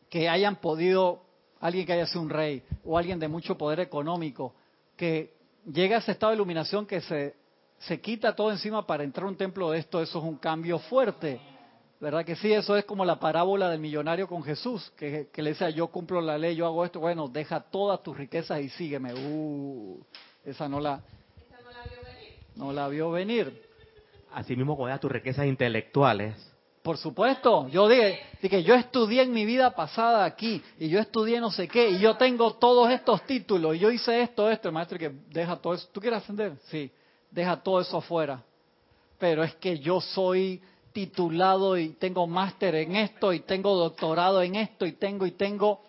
que hayan podido, alguien que haya sido un rey o alguien de mucho poder económico, que llega a ese estado de iluminación que se se quita todo encima para entrar a un templo de esto, eso es un cambio fuerte. ¿Verdad que sí? Eso es como la parábola del millonario con Jesús, que, le decía, yo cumplo la ley, yo hago esto, bueno, deja todas tus riquezas y sígueme. Uh, esa no la, no la vio venir. No la vio venir. Así mismo cuida tus riquezas intelectuales. Por supuesto, yo dije, dije, yo estudié en mi vida pasada aquí, y yo estudié no sé qué, y yo tengo todos estos títulos, y yo hice esto, esto, el maestro que deja todo eso. ¿Tú quieres ascender? Sí deja todo eso afuera. Pero es que yo soy titulado y tengo máster en esto y tengo doctorado en esto y tengo y tengo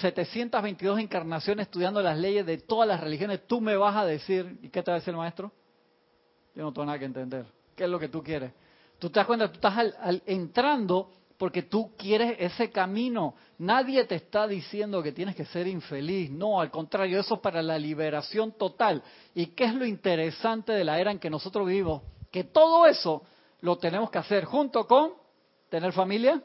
722 encarnaciones estudiando las leyes de todas las religiones. Tú me vas a decir, ¿y qué te va a decir el maestro? Yo no tengo nada que entender. ¿Qué es lo que tú quieres? Tú te das cuenta, tú estás entrando porque tú quieres ese camino. Nadie te está diciendo que tienes que ser infeliz. No, al contrario, eso es para la liberación total. ¿Y qué es lo interesante de la era en que nosotros vivimos? Que todo eso lo tenemos que hacer junto con tener familia,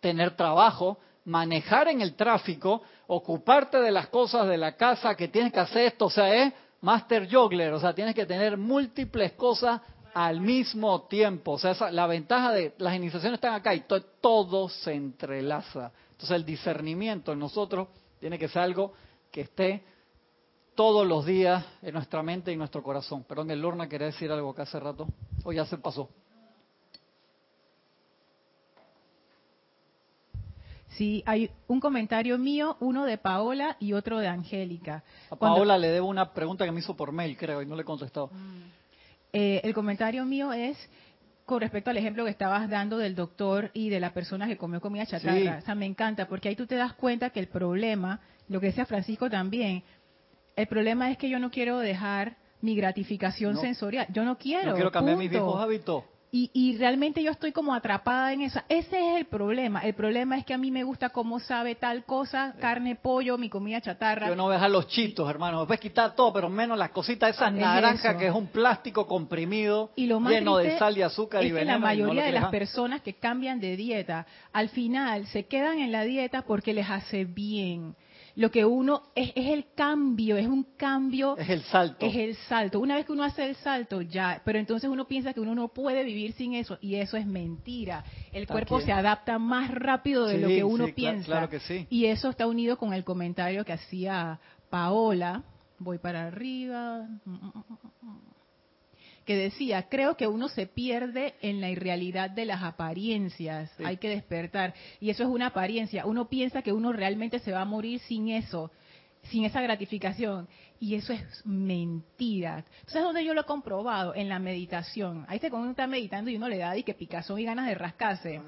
tener trabajo, manejar en el tráfico, ocuparte de las cosas de la casa que tienes que hacer esto, o sea, es master juggler, o sea, tienes que tener múltiples cosas al mismo tiempo. O sea, la ventaja de las iniciaciones están acá y todo, se entrelaza. Entonces el discernimiento en nosotros tiene que ser algo que esté todos los días en nuestra mente y nuestro corazón. Perdón, el Lorna quería decir algo que hace rato. O ya se pasó. Sí, hay un comentario mío, uno de Paola y otro de Angélica. A Paola le debo una pregunta que me hizo por mail, creo, y no le he contestado. Mm. Eh, el comentario mío es con respecto al ejemplo que estabas dando del doctor y de la persona que comió comida chatarra. O sea, me encanta, porque ahí tú te das cuenta que el problema, lo que decía Francisco también, el problema es que yo no quiero dejar mi gratificación sensorial. Yo no quiero. No quiero cambiar mis viejos hábitos. Y, realmente yo estoy como atrapada en eso. Ese es el problema. El problema es que a mí me gusta cómo sabe tal cosa, carne, pollo, mi comida chatarra. Yo no voy a dejar los chitos, hermano. Puedes quitar todo, pero menos las cositas esas naranjas que es un plástico comprimido lleno de sal y azúcar y veneno. la mayoría de las personas que cambian de dieta, al final se quedan en la dieta porque les hace bien lo que uno es, es el cambio, es un cambio. Es el salto. Es el salto. Una vez que uno hace el salto, ya, pero entonces uno piensa que uno no puede vivir sin eso y eso es mentira. El cuerpo se adapta más rápido de lo que uno piensa. Claro que sí. Y eso está unido con el comentario que hacía Paola. Voy para arriba que decía, creo que uno se pierde en la irrealidad de las apariencias, hay que despertar. Y eso es una apariencia, uno piensa que uno realmente se va a morir sin eso, sin esa gratificación. Y eso es mentira. ¿Sabes dónde yo lo he comprobado? En la meditación. Ahí se cuando uno está meditando y uno le da y que picazón y ganas de rascarse.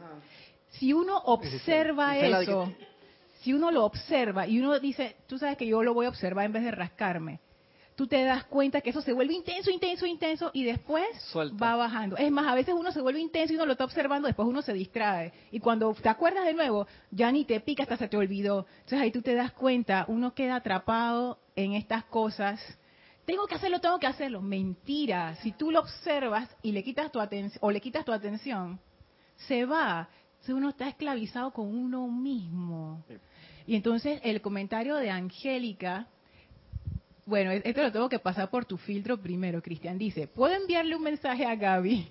Si uno observa eso, si uno lo observa y uno dice, tú sabes que yo lo voy a observar en vez de rascarme, tú te das cuenta que eso se vuelve intenso, intenso, intenso y después va bajando. Es más, a veces uno se vuelve intenso y uno lo está observando, después uno se distrae. Y cuando te acuerdas de nuevo, ya ni te pica, hasta se te olvidó. Entonces ahí tú te das cuenta, uno queda atrapado en estas cosas. Tengo que hacerlo, tengo que hacerlo. Mentira. Si tú lo observas y le quitas tu atención o le quitas tu atención, se va. Entonces uno está esclavizado con uno mismo. Y entonces el comentario de Angélica bueno, esto lo tengo que pasar por tu filtro primero, Cristian. Dice, ¿puedo enviarle un mensaje a Gaby?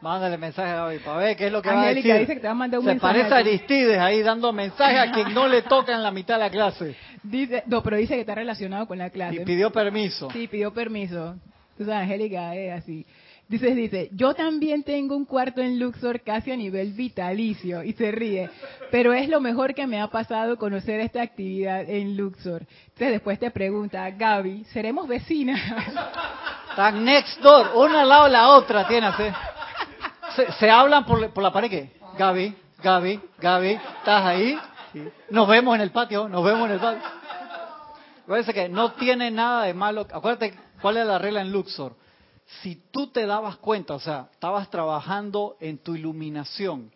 Mándale mensaje a Gaby para ver qué es lo que va a decir. dice que te va a mandar un Se mensaje. parece a Aristides ahí dando mensajes a quien no le toca en la mitad de la clase. Dice, no, pero dice que está relacionado con la clase. Y pidió permiso. Sí, pidió permiso. Entonces Angélica es así. Dice, dice, yo también tengo un cuarto en Luxor casi a nivel vitalicio y se ríe, pero es lo mejor que me ha pasado conocer esta actividad en Luxor. Entonces después te pregunta, Gaby, ¿seremos vecinas? Están next door, una al lado de la otra, tienes. ¿eh? Se, hablan por, por la pared, ¿qué? Gaby, Gaby, Gaby, ¿estás ahí? Nos vemos en el patio, nos vemos en el patio. Parece que no tiene nada de malo. Acuérdate cuál es la regla en Luxor. Si tú te dabas cuenta, o sea, estabas trabajando en tu iluminación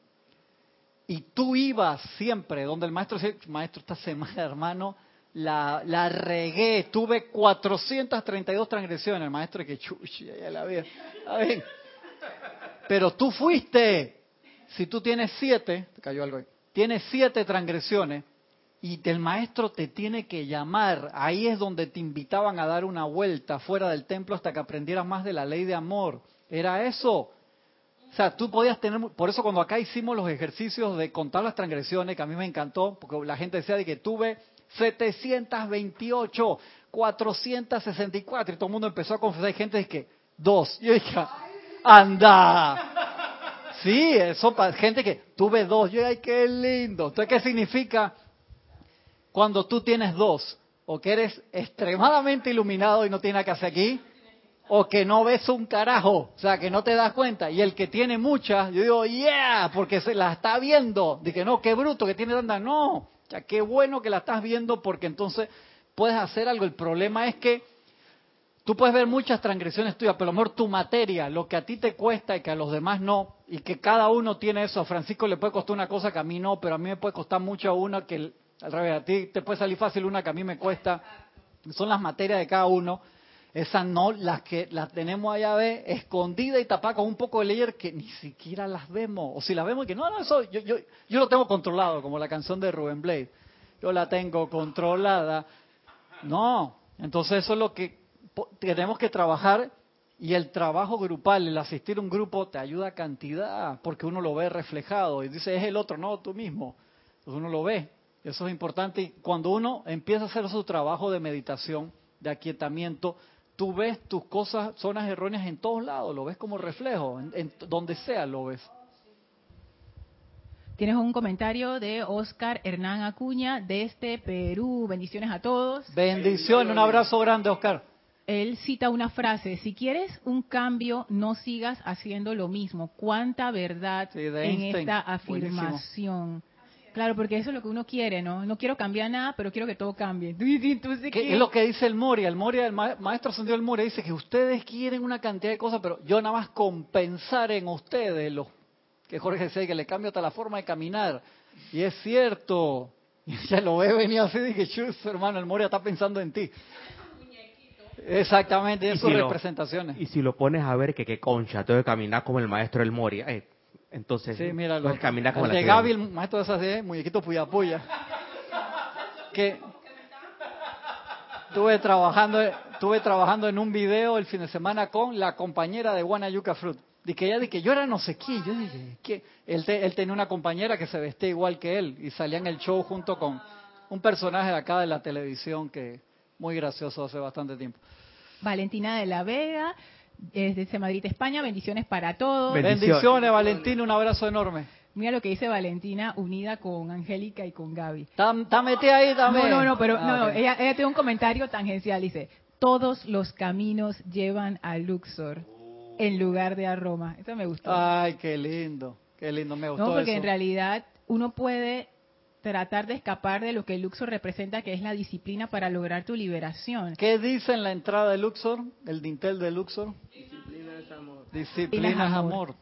y tú ibas siempre donde el maestro decía, maestro, esta semana, (laughs) hermano, la, la regué, tuve 432 transgresiones. El maestro que chuchi, ya la vi. Pero tú fuiste. Si tú tienes siete, te cayó algo ahí, tienes siete transgresiones y el maestro te tiene que llamar. Ahí es donde te invitaban a dar una vuelta fuera del templo hasta que aprendieras más de la ley de amor. Era eso. O sea, tú podías tener, por eso cuando acá hicimos los ejercicios de contar las transgresiones, que a mí me encantó, porque la gente decía de que tuve 728, 464, y todo el mundo empezó a confesar, hay gente que, dos, y yo dije, anda, sí, eso para gente que tuve dos, yo ay, qué lindo, entonces, ¿qué significa cuando tú tienes dos? O que eres extremadamente iluminado y no tienes nada que hacer aquí, o que no ves un carajo, o sea, que no te das cuenta. Y el que tiene muchas, yo digo, yeah, porque se la está viendo. Dije, no, qué bruto que tiene tanta. No, sea, qué bueno que la estás viendo porque entonces puedes hacer algo. El problema es que tú puedes ver muchas transgresiones tuyas, pero a lo mejor tu materia, lo que a ti te cuesta y que a los demás no, y que cada uno tiene eso. Francisco le puede costar una cosa que a mí no, pero a mí me puede costar mucho a una que al revés, a ti te puede salir fácil una que a mí me cuesta. Son las materias de cada uno esas no, las que las tenemos allá ve, escondidas y tapadas con un poco de layer que ni siquiera las vemos. O si las vemos, que no, no, eso yo, yo, yo lo tengo controlado, como la canción de Rubén Blade. Yo la tengo controlada. No, entonces eso es lo que tenemos que trabajar y el trabajo grupal, el asistir a un grupo te ayuda a cantidad, porque uno lo ve reflejado y dice, es el otro, no, tú mismo. Entonces uno lo ve. Eso es importante. Y cuando uno empieza a hacer su trabajo de meditación, de aquietamiento, tú ves tus cosas, zonas erróneas en todos lados, lo ves como reflejo, en, donde sea lo ves. Tienes un comentario de Oscar Hernán Acuña desde Perú. Bendiciones a todos. Bendiciones, un abrazo grande, Oscar. Él cita una frase, si quieres un cambio, no sigas haciendo lo mismo. ¿Cuánta verdad en esta afirmación? Claro, porque eso es lo que uno quiere, ¿no? No quiero cambiar nada, pero quiero que todo cambie. (laughs) ¿Qué, es lo que dice el Moria? El Moria, el maestro Santiago el Moria dice que ustedes quieren una cantidad de cosas, pero yo nada más compensar en ustedes lo que Jorge decía que le cambio hasta la forma de caminar. Y es cierto. (laughs) Y ya lo ve venir así dije, chus, hermano, el Moria está pensando en ti. Exactamente, en sus representaciones. y si lo pones a ver que qué concha, tengo que caminar como el maestro del Moria. Eh, entonces, sí, mira, lo, caminar como el de Gaby, el maestro de esas de muñequito puya puya. Que estuve trabajando, estuve trabajando en un video el fin de semana con la compañera de Guanayuca Fruit. De que ella de que yo era no sé qué, yo dije, ¿qué? Él, él tenía una compañera que se vestía igual que él y salía en el show junto con un personaje de acá de la televisión que muy gracioso hace bastante tiempo. Valentina de la Vega, desde Madrid, España. Bendiciones para todos. Bendiciones, Valentina. Un abrazo enorme. Mira lo que dice Valentina, unida con Angélica y con Gaby. ¿Está metida ahí también? No, no, no, pero ah, no, ella, ella tiene un comentario tangencial. Dice, todos los caminos llevan a Luxor en lugar de a Roma. Eso me gustó. Ay, qué lindo, qué lindo, me gustó No, porque en realidad uno puede tratar de escapar de lo que Luxor representa, que es la disciplina para lograr tu liberación. ¿Qué dice en la entrada de Luxor, el dintel de Luxor? Disciplina es amor. Disciplina es amor.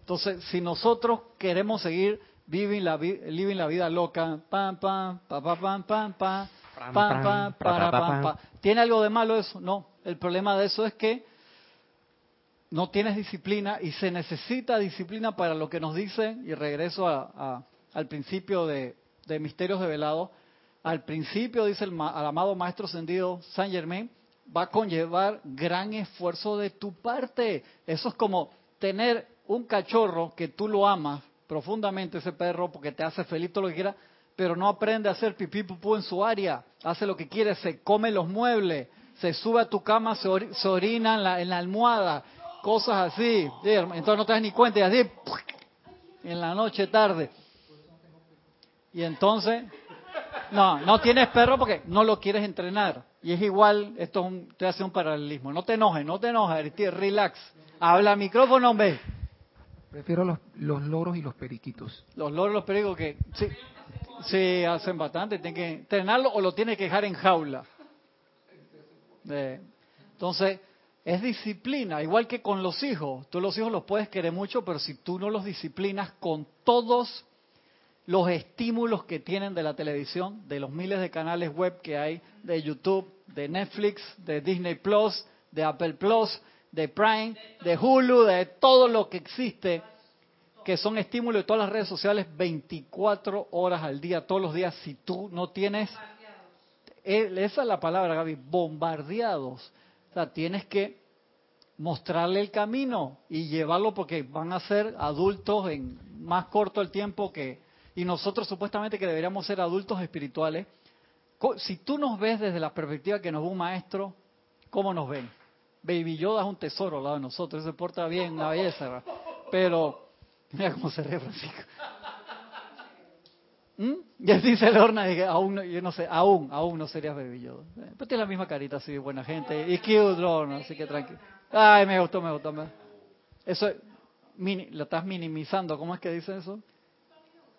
Entonces, si nosotros queremos seguir viving la, living la vida loca, pam, pam, pam, pam, pam, pam, pam, pam, pam, pam, ¿tiene algo de malo eso? No. El problema de eso es que no tienes disciplina y se necesita disciplina para lo que nos dice, y regreso a al principio de, Misterios de Velado, al principio, dice el, amado Maestro Ascendido San Germain, va a conllevar gran esfuerzo de tu parte. Eso es como tener un cachorro que tú lo amas profundamente, ese perro, porque te hace feliz todo lo que quiera, pero no aprende a hacer pipí pupú en su área, hace lo que quiere, se come los muebles, se sube a tu cama, se, orina en la, en la, almohada, cosas así. Entonces no te das ni cuenta y así, en la noche tarde. Y entonces, no, no tienes perro porque no lo quieres entrenar. Y es igual, esto es un, te hace un paralelismo. No te enojes, no te enojes, relax. Habla micrófono, hombre. Prefiero los, los loros y los periquitos. Los loros y los periquitos que... Sí. Sí, hacen bastante. Tienen que entrenarlo o lo tiene que dejar en jaula. Eh, entonces, es disciplina, igual que con los hijos. Tú los hijos los puedes querer mucho, pero si tú no los disciplinas con todos los estímulos que tienen de la televisión, de los miles de canales web que hay, de YouTube, de Netflix, de Disney Plus, de Apple Plus, de Prime, de Hulu, de todo lo que existe, que son estímulos de todas las redes sociales 24 horas al día, todos los días, si tú no tienes... Eh, esa es la palabra, Gaby, bombardeados. O sea, tienes que mostrarle el camino y llevarlo porque van a ser adultos en más corto el tiempo que... Y nosotros supuestamente que deberíamos ser adultos espirituales. Si tú nos ves desde la perspectiva que nos ve un maestro, ¿cómo nos ven? Baby Yoda es un tesoro al lado de nosotros, se porta bien, una belleza, pero mira cómo se ríe Francisco. ¿Mm? Y él dice Lorna, dije, aún no, yo no sé, aún, aún no serías Baby Yoda. Pero tiene la misma carita así, buena gente, y cute Lorna, así que tranquilo. Ay, me gustó, me gustó. Eso, mini, lo estás minimizando, ¿cómo es que dice eso?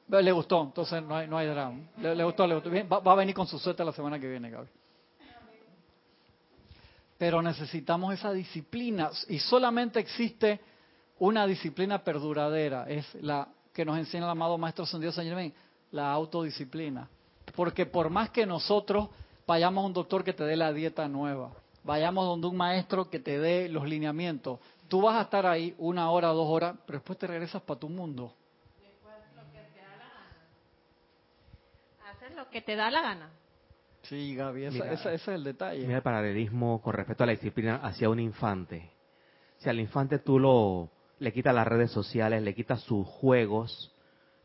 Le gustó, entonces no hay, no hay drama. Le, gustó, le gustó. va, va, a venir con su suerte la semana que viene, Gaby. Pero necesitamos esa disciplina y solamente existe una disciplina perduradera, es la que nos enseña el amado Maestro San Dios Señor, la autodisciplina. Porque por más que nosotros vayamos a un doctor que te dé la dieta nueva, vayamos donde un maestro que te dé los lineamientos, tú vas a estar ahí una hora, dos horas, pero después te regresas para tu mundo. Haces lo que te da la gana. Sí, Gaby, ese es el detalle. Mira el paralelismo con respecto a la disciplina hacia un infante. Si al infante tú lo le quitas las redes sociales, le quitas sus juegos,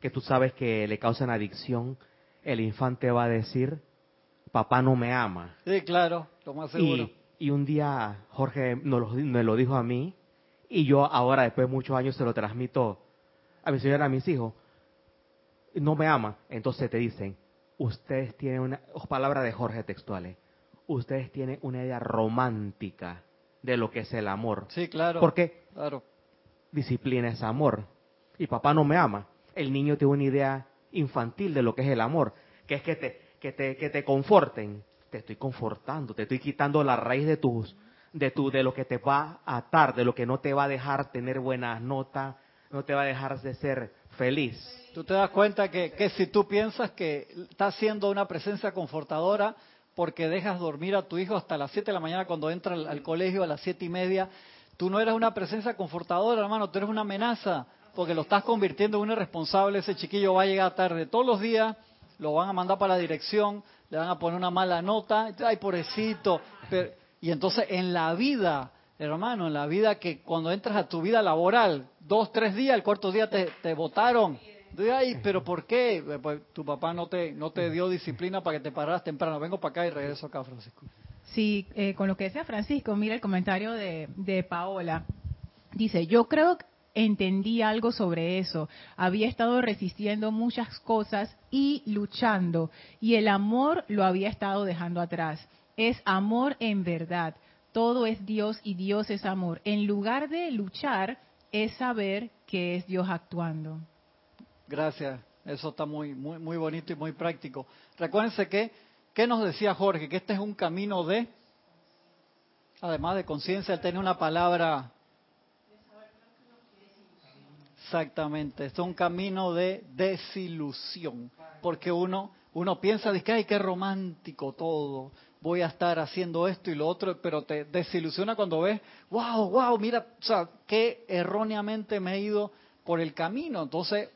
que tú sabes que le causan adicción, el infante va a decir, papá no me ama. Sí, claro, lo más seguro. Y, un día Jorge me lo, me lo dijo a mí, y yo ahora, después de muchos años, se lo transmito a mi señora, a mis hijos. No me ama. Entonces te dicen, ustedes tienen una, palabras de Jorge textuales, ustedes tienen una idea romántica de lo que es el amor. Sí, claro. Porque claro. disciplina es amor. Y papá no me ama. El niño tiene una idea infantil de lo que es el amor, que es que te, que te, que te conforten. Te estoy confortando, te estoy quitando la raíz de tus, de tu, de lo que te va a atar, de lo que no te va a dejar tener buenas notas, no te va a dejar de ser feliz. Tú te das cuenta que, si tú piensas que estás siendo una presencia confortadora porque dejas dormir a tu hijo hasta las 7 de la mañana cuando entra al, colegio a las siete y media, tú no eres una presencia confortadora, hermano, tú eres una amenaza porque lo estás convirtiendo en un irresponsable. Ese chiquillo va a llegar tarde todos los días, lo van a mandar para la dirección, le van a poner una mala nota, ay, pobrecito. y entonces en la vida, hermano, en la vida que cuando entras a tu vida laboral, dos, tres días, el cuarto día te, te votaron Ay, pero ¿por qué? Eh, pues tu papá no te, no te dio disciplina para que te pararas temprano. Vengo para acá y regreso acá, Francisco. Sí, eh, con lo que decía Francisco, mira el comentario de, de Paola. Dice, yo creo que entendí algo sobre eso. Había estado resistiendo muchas cosas y luchando. Y el amor lo había estado dejando atrás. Es amor en verdad. Todo es Dios y Dios es amor. En lugar de luchar, es saber que es Dios actuando. Gracias, eso está muy, muy, muy bonito y muy práctico. Recuérdense que, ¿qué nos decía Jorge? Que este es un camino de, además de conciencia, él tiene una palabra. Exactamente, es un camino de desilusión, porque uno, uno piensa, dice, ay, qué romántico todo, voy a estar haciendo esto y lo otro, pero te desilusiona cuando ves, wow, wow, mira, o sea, qué erróneamente me he ido por el camino. Entonces,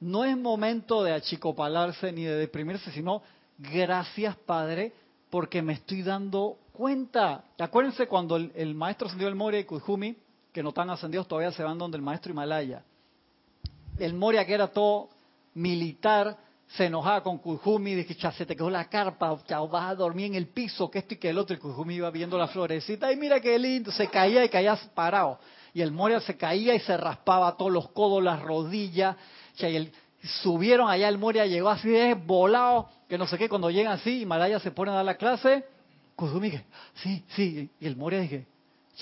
no es momento de achicopalarse ni de deprimirse, sino gracias Padre, porque me estoy dando cuenta. Acuérdense cuando el, maestro ascendió el Moria y Kujumi, que no están ascendidos todavía, se van donde el maestro Himalaya. El Moria, que era todo militar, se enojaba con Kujumi, dije, se te quedó la carpa, chao, vas a dormir en el piso, que esto y que el otro, y Kujumi iba viendo la florecita, y mira qué lindo, se caía y caía parado. Y el Moria se caía y se raspaba todos los codos, las rodillas, y subieron allá el Moria, llegó así de volado, que no sé qué, cuando llegan así, Himalaya se pone a dar la clase, Kuzumi dije, sí, sí, y el Moria dije,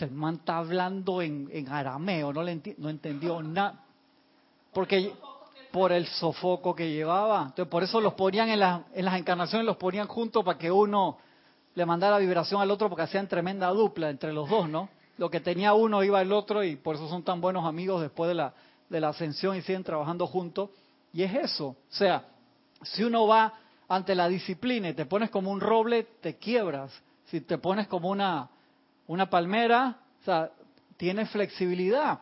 el man está hablando en, arameo, no, le no entendió nada. Porque por el sofoco que llevaba. Entonces, por eso los ponían en, en las encarnaciones, los ponían juntos para que uno le mandara vibración al otro, porque hacían tremenda dupla entre los dos, ¿no? Lo que tenía uno iba el otro y por eso son tan buenos amigos después de la, de la ascensión y siguen trabajando juntos. Y es eso. O sea, si uno va ante la disciplina y te pones como un roble, te quiebras. Si te pones como una, una palmera, o sea, tienes flexibilidad.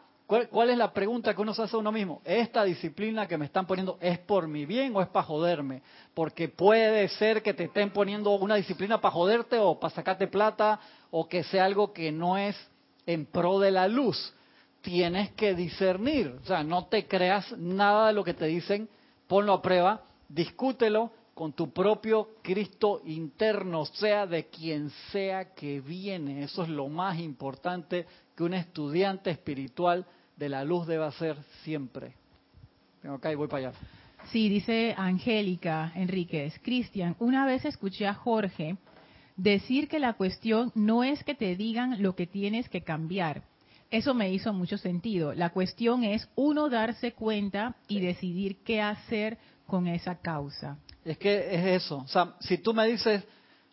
¿Cuál, es la pregunta que uno se hace a uno mismo? ¿Esta disciplina que me están poniendo es por mi bien o es para joderme? Porque puede ser que te estén poniendo una disciplina para joderte o para sacarte plata o que sea algo que no es en pro de la luz. Tienes que discernir. O sea, no te creas nada de lo que te dicen, ponlo a prueba, discútelo con tu propio Cristo interno, sea de quien sea que viene. Eso es lo más importante que un estudiante espiritual de la luz debe ser siempre. Tengo acá y voy para allá. Sí, dice Angélica Enríquez. Cristian, una vez escuché a Jorge decir que la cuestión no es que te digan lo que tienes que cambiar. Eso me hizo mucho sentido. La cuestión es uno darse cuenta y decidir qué hacer con esa causa. Es que es eso. O sea, si tú me dices,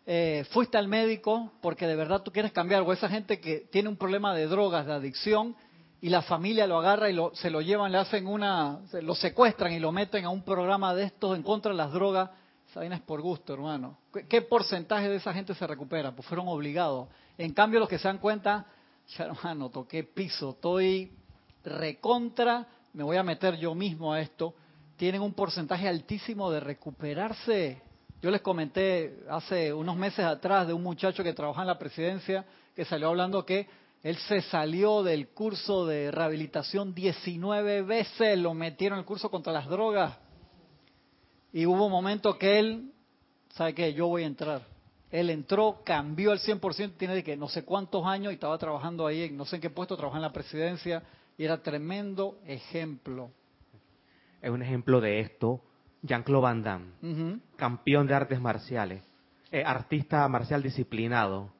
eh, fuiste al médico porque de verdad tú quieres cambiar, o esa gente que tiene un problema de drogas, de adicción, y la familia lo agarra y lo, se lo llevan, le hacen una, lo secuestran y lo meten a un programa de estos en contra de las drogas, esa es por gusto, hermano. ¿Qué, porcentaje de esa gente se recupera? Pues fueron obligados. En cambio, los que se dan cuenta, ya hermano, toqué piso, estoy recontra, me voy a meter yo mismo a esto, tienen un porcentaje altísimo de recuperarse. Yo les comenté hace unos meses atrás de un muchacho que trabaja en la presidencia que salió hablando que él se salió del curso de rehabilitación 19 veces, lo metieron en el curso contra las drogas. Y hubo un momento que él, ¿sabe qué? Yo voy a entrar. Él entró, cambió al 100%, tiene de que no sé cuántos años y estaba trabajando ahí, no sé en qué puesto, trabajaba en la presidencia y era tremendo ejemplo. Es un ejemplo de esto, Jean-Claude Van Damme, campeón de artes marciales, eh, artista marcial disciplinado,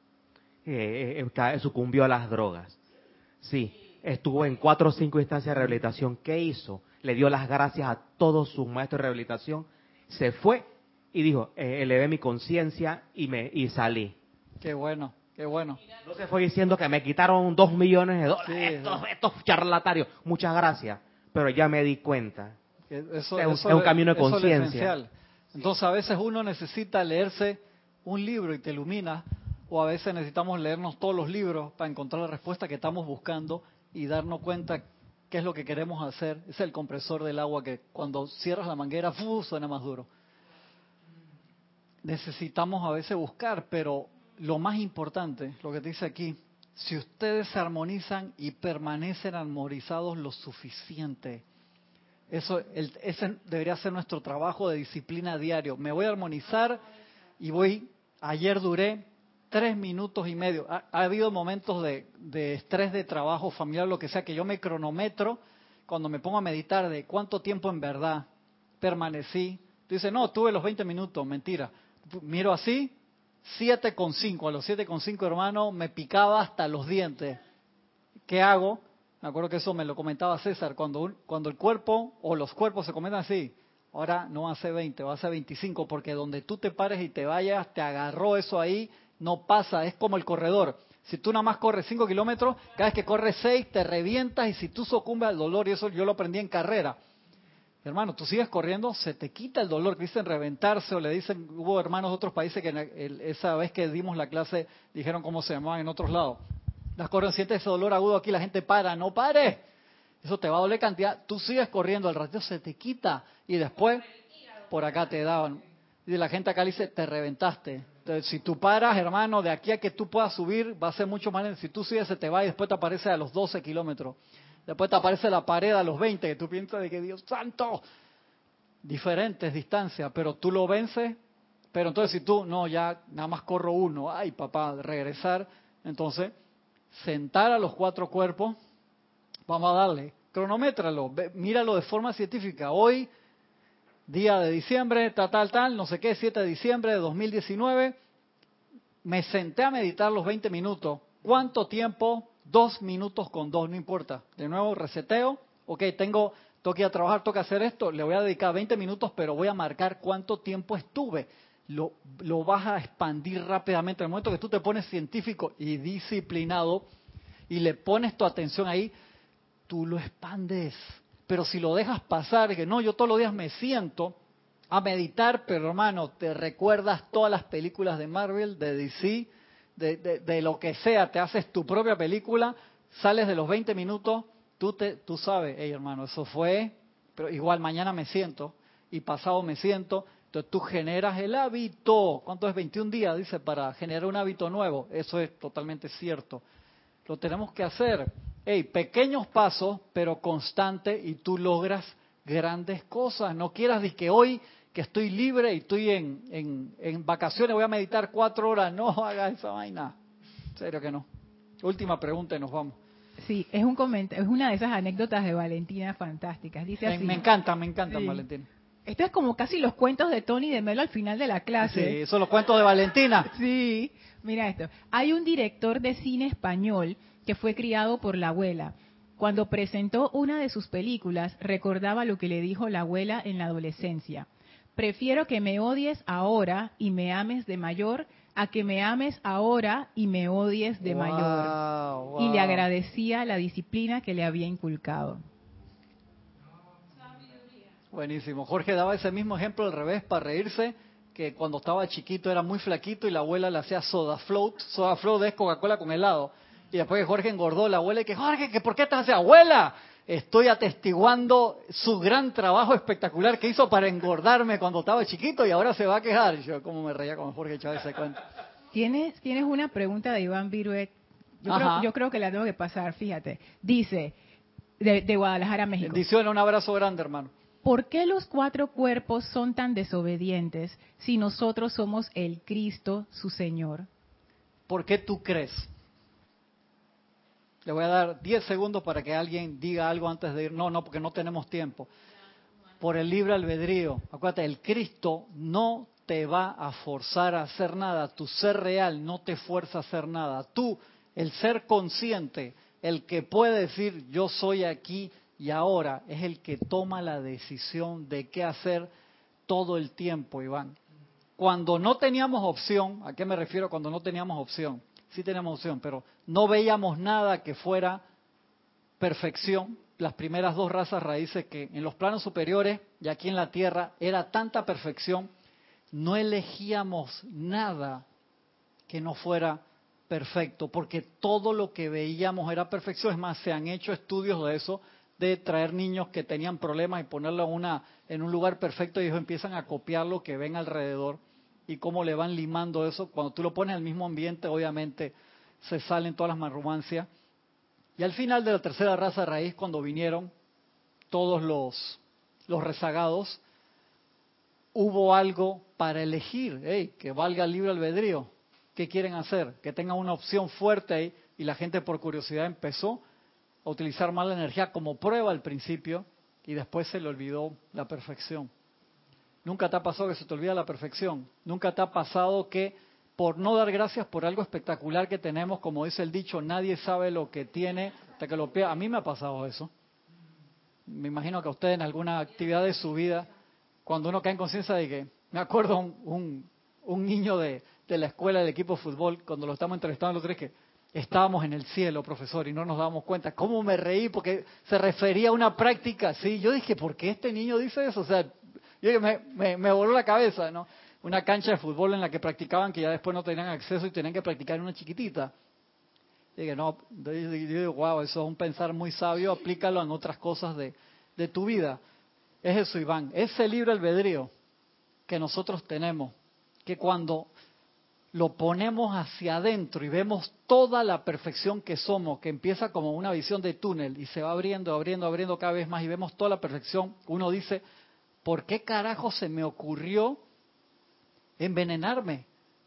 eh, eh sucumbió a las drogas. Sí, estuvo en cuatro o cinco instancias de rehabilitación. ¿Qué hizo? Le dio las gracias a todos sus maestros de rehabilitación, se fue y dijo, eh, elevé mi conciencia y me y salí. Qué bueno, qué bueno. No se fue diciendo que me quitaron dos millones de dólares, estos, charlatarios. Muchas gracias, pero ya me di cuenta. Eso, es, un, camino de conciencia. Entonces a veces uno necesita leerse un libro y te ilumina o a veces necesitamos leernos todos los libros para encontrar la respuesta que estamos buscando y darnos cuenta qué es lo que queremos hacer. Es el compresor del agua que cuando cierras la manguera suena más duro. Necesitamos a veces buscar, pero lo más importante, lo que dice aquí, si ustedes se armonizan y permanecen armonizados lo suficiente, eso ese debería ser nuestro trabajo de disciplina diario. Me voy a armonizar y voy, ayer duré tres minutos y medio. Ha, habido momentos de, estrés de trabajo familiar, lo que sea, que yo me cronometro cuando me pongo a meditar de cuánto tiempo en verdad permanecí. Tú dices, no, tuve los 20 minutos, mentira. Miro así, siete con cinco. A los siete con cinco, hermano, me picaba hasta los dientes. ¿Qué hago? Me acuerdo que eso me lo comentaba César. Cuando, cuando el cuerpo o los cuerpos se comentan así, ahora no hace 20, va a ser 25, porque donde tú te pares y te vayas, te agarró eso ahí no pasa, es como el corredor. Si tú nada más corres 5 kilómetros, cada vez que corres 6 te revientas y si tú sucumbes al dolor, y eso yo lo aprendí en carrera. Hermano, tú sigues corriendo, se te quita el dolor, que dicen reventarse o le dicen, hubo hermanos de otros países que esa vez que dimos la clase dijeron cómo se llamaban en otros lados. Las corren, sientes ese dolor agudo aquí, la gente para, no pare. Eso te va a doler cantidad, tú sigues corriendo, al ratito se te quita y después por acá te daban. Y la gente acá dice, te reventaste. Entonces, si tú paras, hermano, de aquí a que tú puedas subir, va a ser mucho más Si tú sigues, se te va y después te aparece a los 12 kilómetros. Después te aparece la pared a los 20, que tú piensas de que Dios santo, diferentes distancias, pero tú lo vences. Pero entonces si tú, no, ya nada más corro uno, ay papá, regresar. Entonces, sentar a los cuatro cuerpos, vamos a darle, cronométralo, míralo de forma científica. Hoy día de diciembre, tal, tal, tal, no sé qué, 7 de diciembre de 2019, me senté a meditar los 20 minutos. ¿Cuánto tiempo? Dos minutos con dos, no importa. De nuevo, reseteo. Ok, tengo toca ir a trabajar, toca hacer esto, le voy a dedicar 20 minutos, pero voy a marcar cuánto tiempo estuve. Lo, lo vas a expandir rápidamente. En el momento que tú te pones científico y disciplinado y le pones tu atención ahí, tú lo expandes. Pero si lo dejas pasar, que no, yo todos los días me siento a meditar, pero hermano, te recuerdas todas las películas de Marvel, de DC, de, de, lo que sea, te haces tu propia película, sales de los 20 minutos, tú, te, tú sabes, hey hermano, eso fue, pero igual mañana me siento y pasado me siento, entonces tú generas el hábito. ¿Cuánto es 21 días? Dice, para generar un hábito nuevo. Eso es totalmente cierto. Lo tenemos que hacer. Hey, pequeños pasos, pero constante y tú logras grandes cosas. No quieras de que hoy que estoy libre y estoy en, en, en vacaciones voy a meditar cuatro horas. No (laughs) haga esa vaina. En serio que no. Última pregunta y nos vamos. Sí, es un es una de esas anécdotas de Valentina fantásticas. Dice así, me, encanta, me encanta Valentina. Esto es como casi los cuentos de Tony de Melo al final de la clase. Sí, son los cuentos de Valentina. (laughs) Sí, mira esto. Hay un director de cine español que fue criado por la abuela. Cuando presentó una de sus películas, recordaba lo que le dijo la abuela en la adolescencia. Prefiero que me odies ahora y me ames de mayor a que me ames ahora y me odies de mayor. Y le agradecía la disciplina que le había inculcado. Buenísimo. Jorge daba ese mismo ejemplo al revés para reírse, que cuando estaba chiquito era muy flaquito y la abuela le hacía soda float. Soda float es Coca-Cola con helado. Y después que Jorge engordó, la abuela y que, Jorge, ¿que ¿por qué estás así? Abuela, estoy atestiguando su gran trabajo espectacular que hizo para engordarme cuando estaba chiquito y ahora se va a quejar. yo como me reía con Jorge Chávez ese cuento. ¿Tienes, tienes una pregunta de Iván Viruet. Yo creo, yo creo, que la tengo que pasar, fíjate. Dice, de, de Guadalajara, México. Bendiciones, un abrazo grande, hermano. ¿Por qué los cuatro cuerpos son tan desobedientes si nosotros somos el Cristo, su Señor? ¿Por qué tú crees? Le voy a dar 10 segundos para que alguien diga algo antes de ir. No, no, porque no tenemos tiempo. Por el libre albedrío. Acuérdate, el Cristo no te va a forzar a hacer nada. Tu ser real no te fuerza a hacer nada. Tú, el ser consciente, el que puede decir yo soy aquí y ahora, es el que toma la decisión de qué hacer todo el tiempo, Iván. Cuando no teníamos opción, ¿a qué me refiero cuando no teníamos opción? Sí tenemos opción, pero no veíamos nada que fuera perfección. Las primeras dos razas raíces que en los planos superiores y aquí en la tierra era tanta perfección, no elegíamos nada que no fuera perfecto, porque todo lo que veíamos era perfección. Es más, se han hecho estudios de eso, de traer niños que tenían problemas y ponerlo en, una, en un lugar perfecto y ellos empiezan a copiar lo que ven alrededor y cómo le van limando eso. Cuando tú lo pones el mismo ambiente, obviamente se salen todas las marrumancias. Y al final de la tercera raza raíz, cuando vinieron todos los, los rezagados, hubo algo para elegir, que valga el libre albedrío. ¿Qué quieren hacer? Que tengan una opción fuerte ahí. Y la gente por curiosidad empezó a utilizar más la energía como prueba al principio y después se le olvidó la perfección. Nunca te ha pasado que se te olvida la perfección. Nunca te ha pasado que por no dar gracias por algo espectacular que tenemos, como dice el dicho, nadie sabe lo que tiene hasta que lo pida. A mí me ha pasado eso. Me imagino que a usted en alguna actividad de su vida, cuando uno cae en conciencia de que, me acuerdo un, un, niño de, la escuela del equipo de fútbol, cuando lo estamos entrevistando los tres, que estábamos en el cielo, profesor, y no nos dábamos cuenta. ¿Cómo me reí? Porque se refería a una práctica. Sí, yo dije, ¿por qué este niño dice eso? O sea, yo me, me, me voló la cabeza, ¿no? Una cancha de fútbol en la que practicaban que ya después no tenían acceso y tenían que practicar en una chiquitita. Y dije, no, digo, wow, eso es un pensar muy sabio, aplícalo en otras cosas de, de tu vida. Es eso, Iván, ese libre albedrío que nosotros tenemos, que cuando lo ponemos hacia adentro y vemos toda la perfección que somos, que empieza como una visión de túnel y se va abriendo, abriendo, abriendo cada vez más y vemos toda la perfección, uno dice, ¿por qué carajo se me ocurrió envenenarme?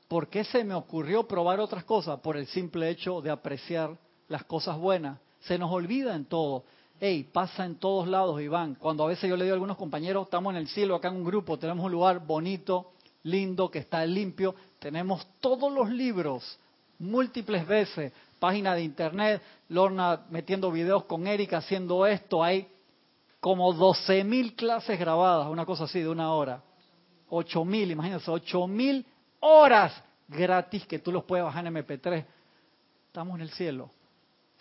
¿Por qué se me ocurrió probar otras cosas? Por el simple hecho de apreciar las cosas buenas. Se nos olvida en todo. Ey, pasa en todos lados, Iván. Cuando a veces yo le digo a algunos compañeros, estamos en el cielo, acá en un grupo, tenemos un lugar bonito, lindo, que está limpio, tenemos todos los libros, múltiples veces, página de internet, Lorna metiendo videos con Erika haciendo esto, hay como 12 mil clases grabadas, una cosa así, de una hora. 8 mil, imagínense, 8 mil horas gratis que tú los puedes bajar en MP3. Estamos en el cielo.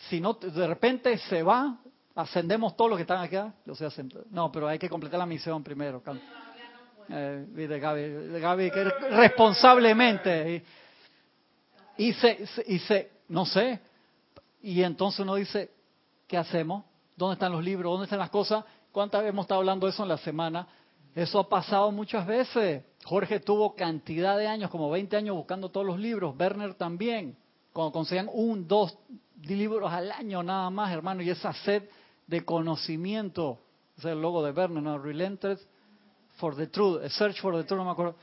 Si no, de repente se va, ascendemos todos los que están acá. no, pero hay que completar la misión primero. Eh, de Gaby, Gaby que responsablemente. Y, y, se, y se, no sé. Y entonces uno dice, ¿qué hacemos? ¿Dónde están los libros? ¿Dónde están las cosas? ¿Cuántas hemos estado hablando de eso en la semana? Eso ha pasado muchas veces. Jorge tuvo cantidad de años, como 20 años buscando todos los libros. Werner también. Cuando conseguían un, dos libros al año nada más, hermano. Y esa sed de conocimiento. Ese es el logo de Werner, ¿no? Relented for the truth. Search for the truth, no me acuerdo.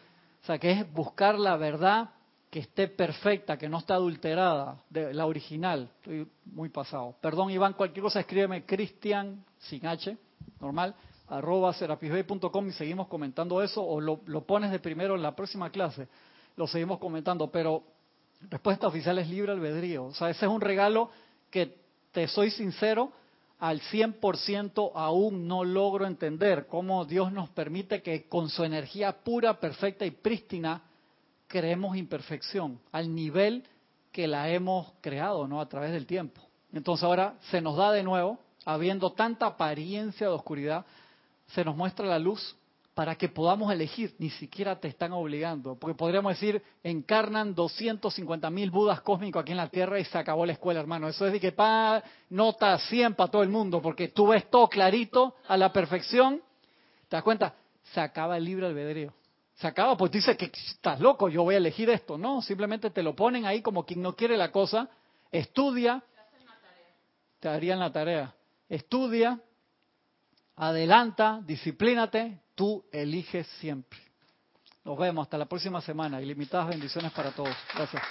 O sea, que es buscar la verdad que esté perfecta, que no está adulterada, de la original. Estoy muy pasado. Perdón, Iván, cualquier cosa escríbeme Cristian, sin H, normal, arroba serapisbay.com y seguimos comentando eso, o lo, lo, pones de primero en la próxima clase, lo seguimos comentando, pero respuesta oficial es libre albedrío. O sea, ese es un regalo que, te soy sincero, al 100% aún no logro entender cómo Dios nos permite que con su energía pura, perfecta y prístina, creemos imperfección al nivel que la hemos creado, ¿no? A través del tiempo. Entonces ahora se nos da de nuevo, habiendo tanta apariencia de oscuridad, se nos muestra la luz para que podamos elegir, ni siquiera te están obligando, porque podríamos decir, encarnan 250 mil budas cósmicos aquí en la Tierra y se acabó la escuela, hermano. Eso es de que pa, nota 100 para todo el mundo, porque tú ves todo clarito, a la perfección, ¿te das cuenta? Se acaba el libre albedrío se acaba, pues dice que estás loco, yo voy a elegir esto. No, simplemente te lo ponen ahí como quien no quiere la cosa, estudia, te harían la tarea, estudia, adelanta, disciplínate, tú eliges siempre. Nos vemos hasta la próxima semana. Ilimitadas bendiciones para todos. Gracias.